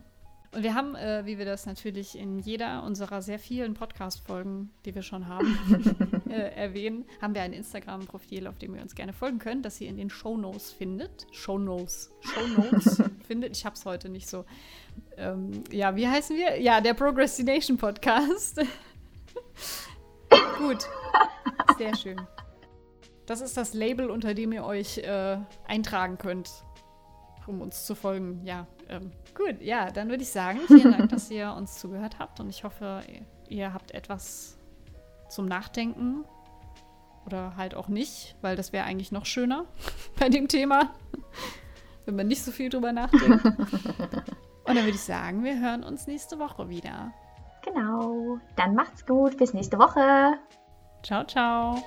Und wir haben, äh, wie wir das natürlich in jeder unserer sehr vielen Podcast-Folgen, die wir schon haben, (laughs) äh, erwähnen, haben wir ein Instagram-Profil, auf dem ihr uns gerne folgen könnt, das ihr in den Shownotes findet. Shownotes. Shownotes (laughs) findet. Ich hab's heute nicht so. Ähm, ja, wie heißen wir? Ja, der Procrastination Podcast. Gut. Sehr schön. Das ist das Label, unter dem ihr euch äh, eintragen könnt, um uns zu folgen. Ja, ähm, gut. Ja, dann würde ich sagen, vielen Dank, dass ihr uns zugehört habt und ich hoffe, ihr habt etwas zum Nachdenken oder halt auch nicht, weil das wäre eigentlich noch schöner (laughs) bei dem Thema, wenn man nicht so viel drüber nachdenkt. Und dann würde ich sagen, wir hören uns nächste Woche wieder. Genau. Dann macht's gut. Bis nächste Woche. Ciao, ciao.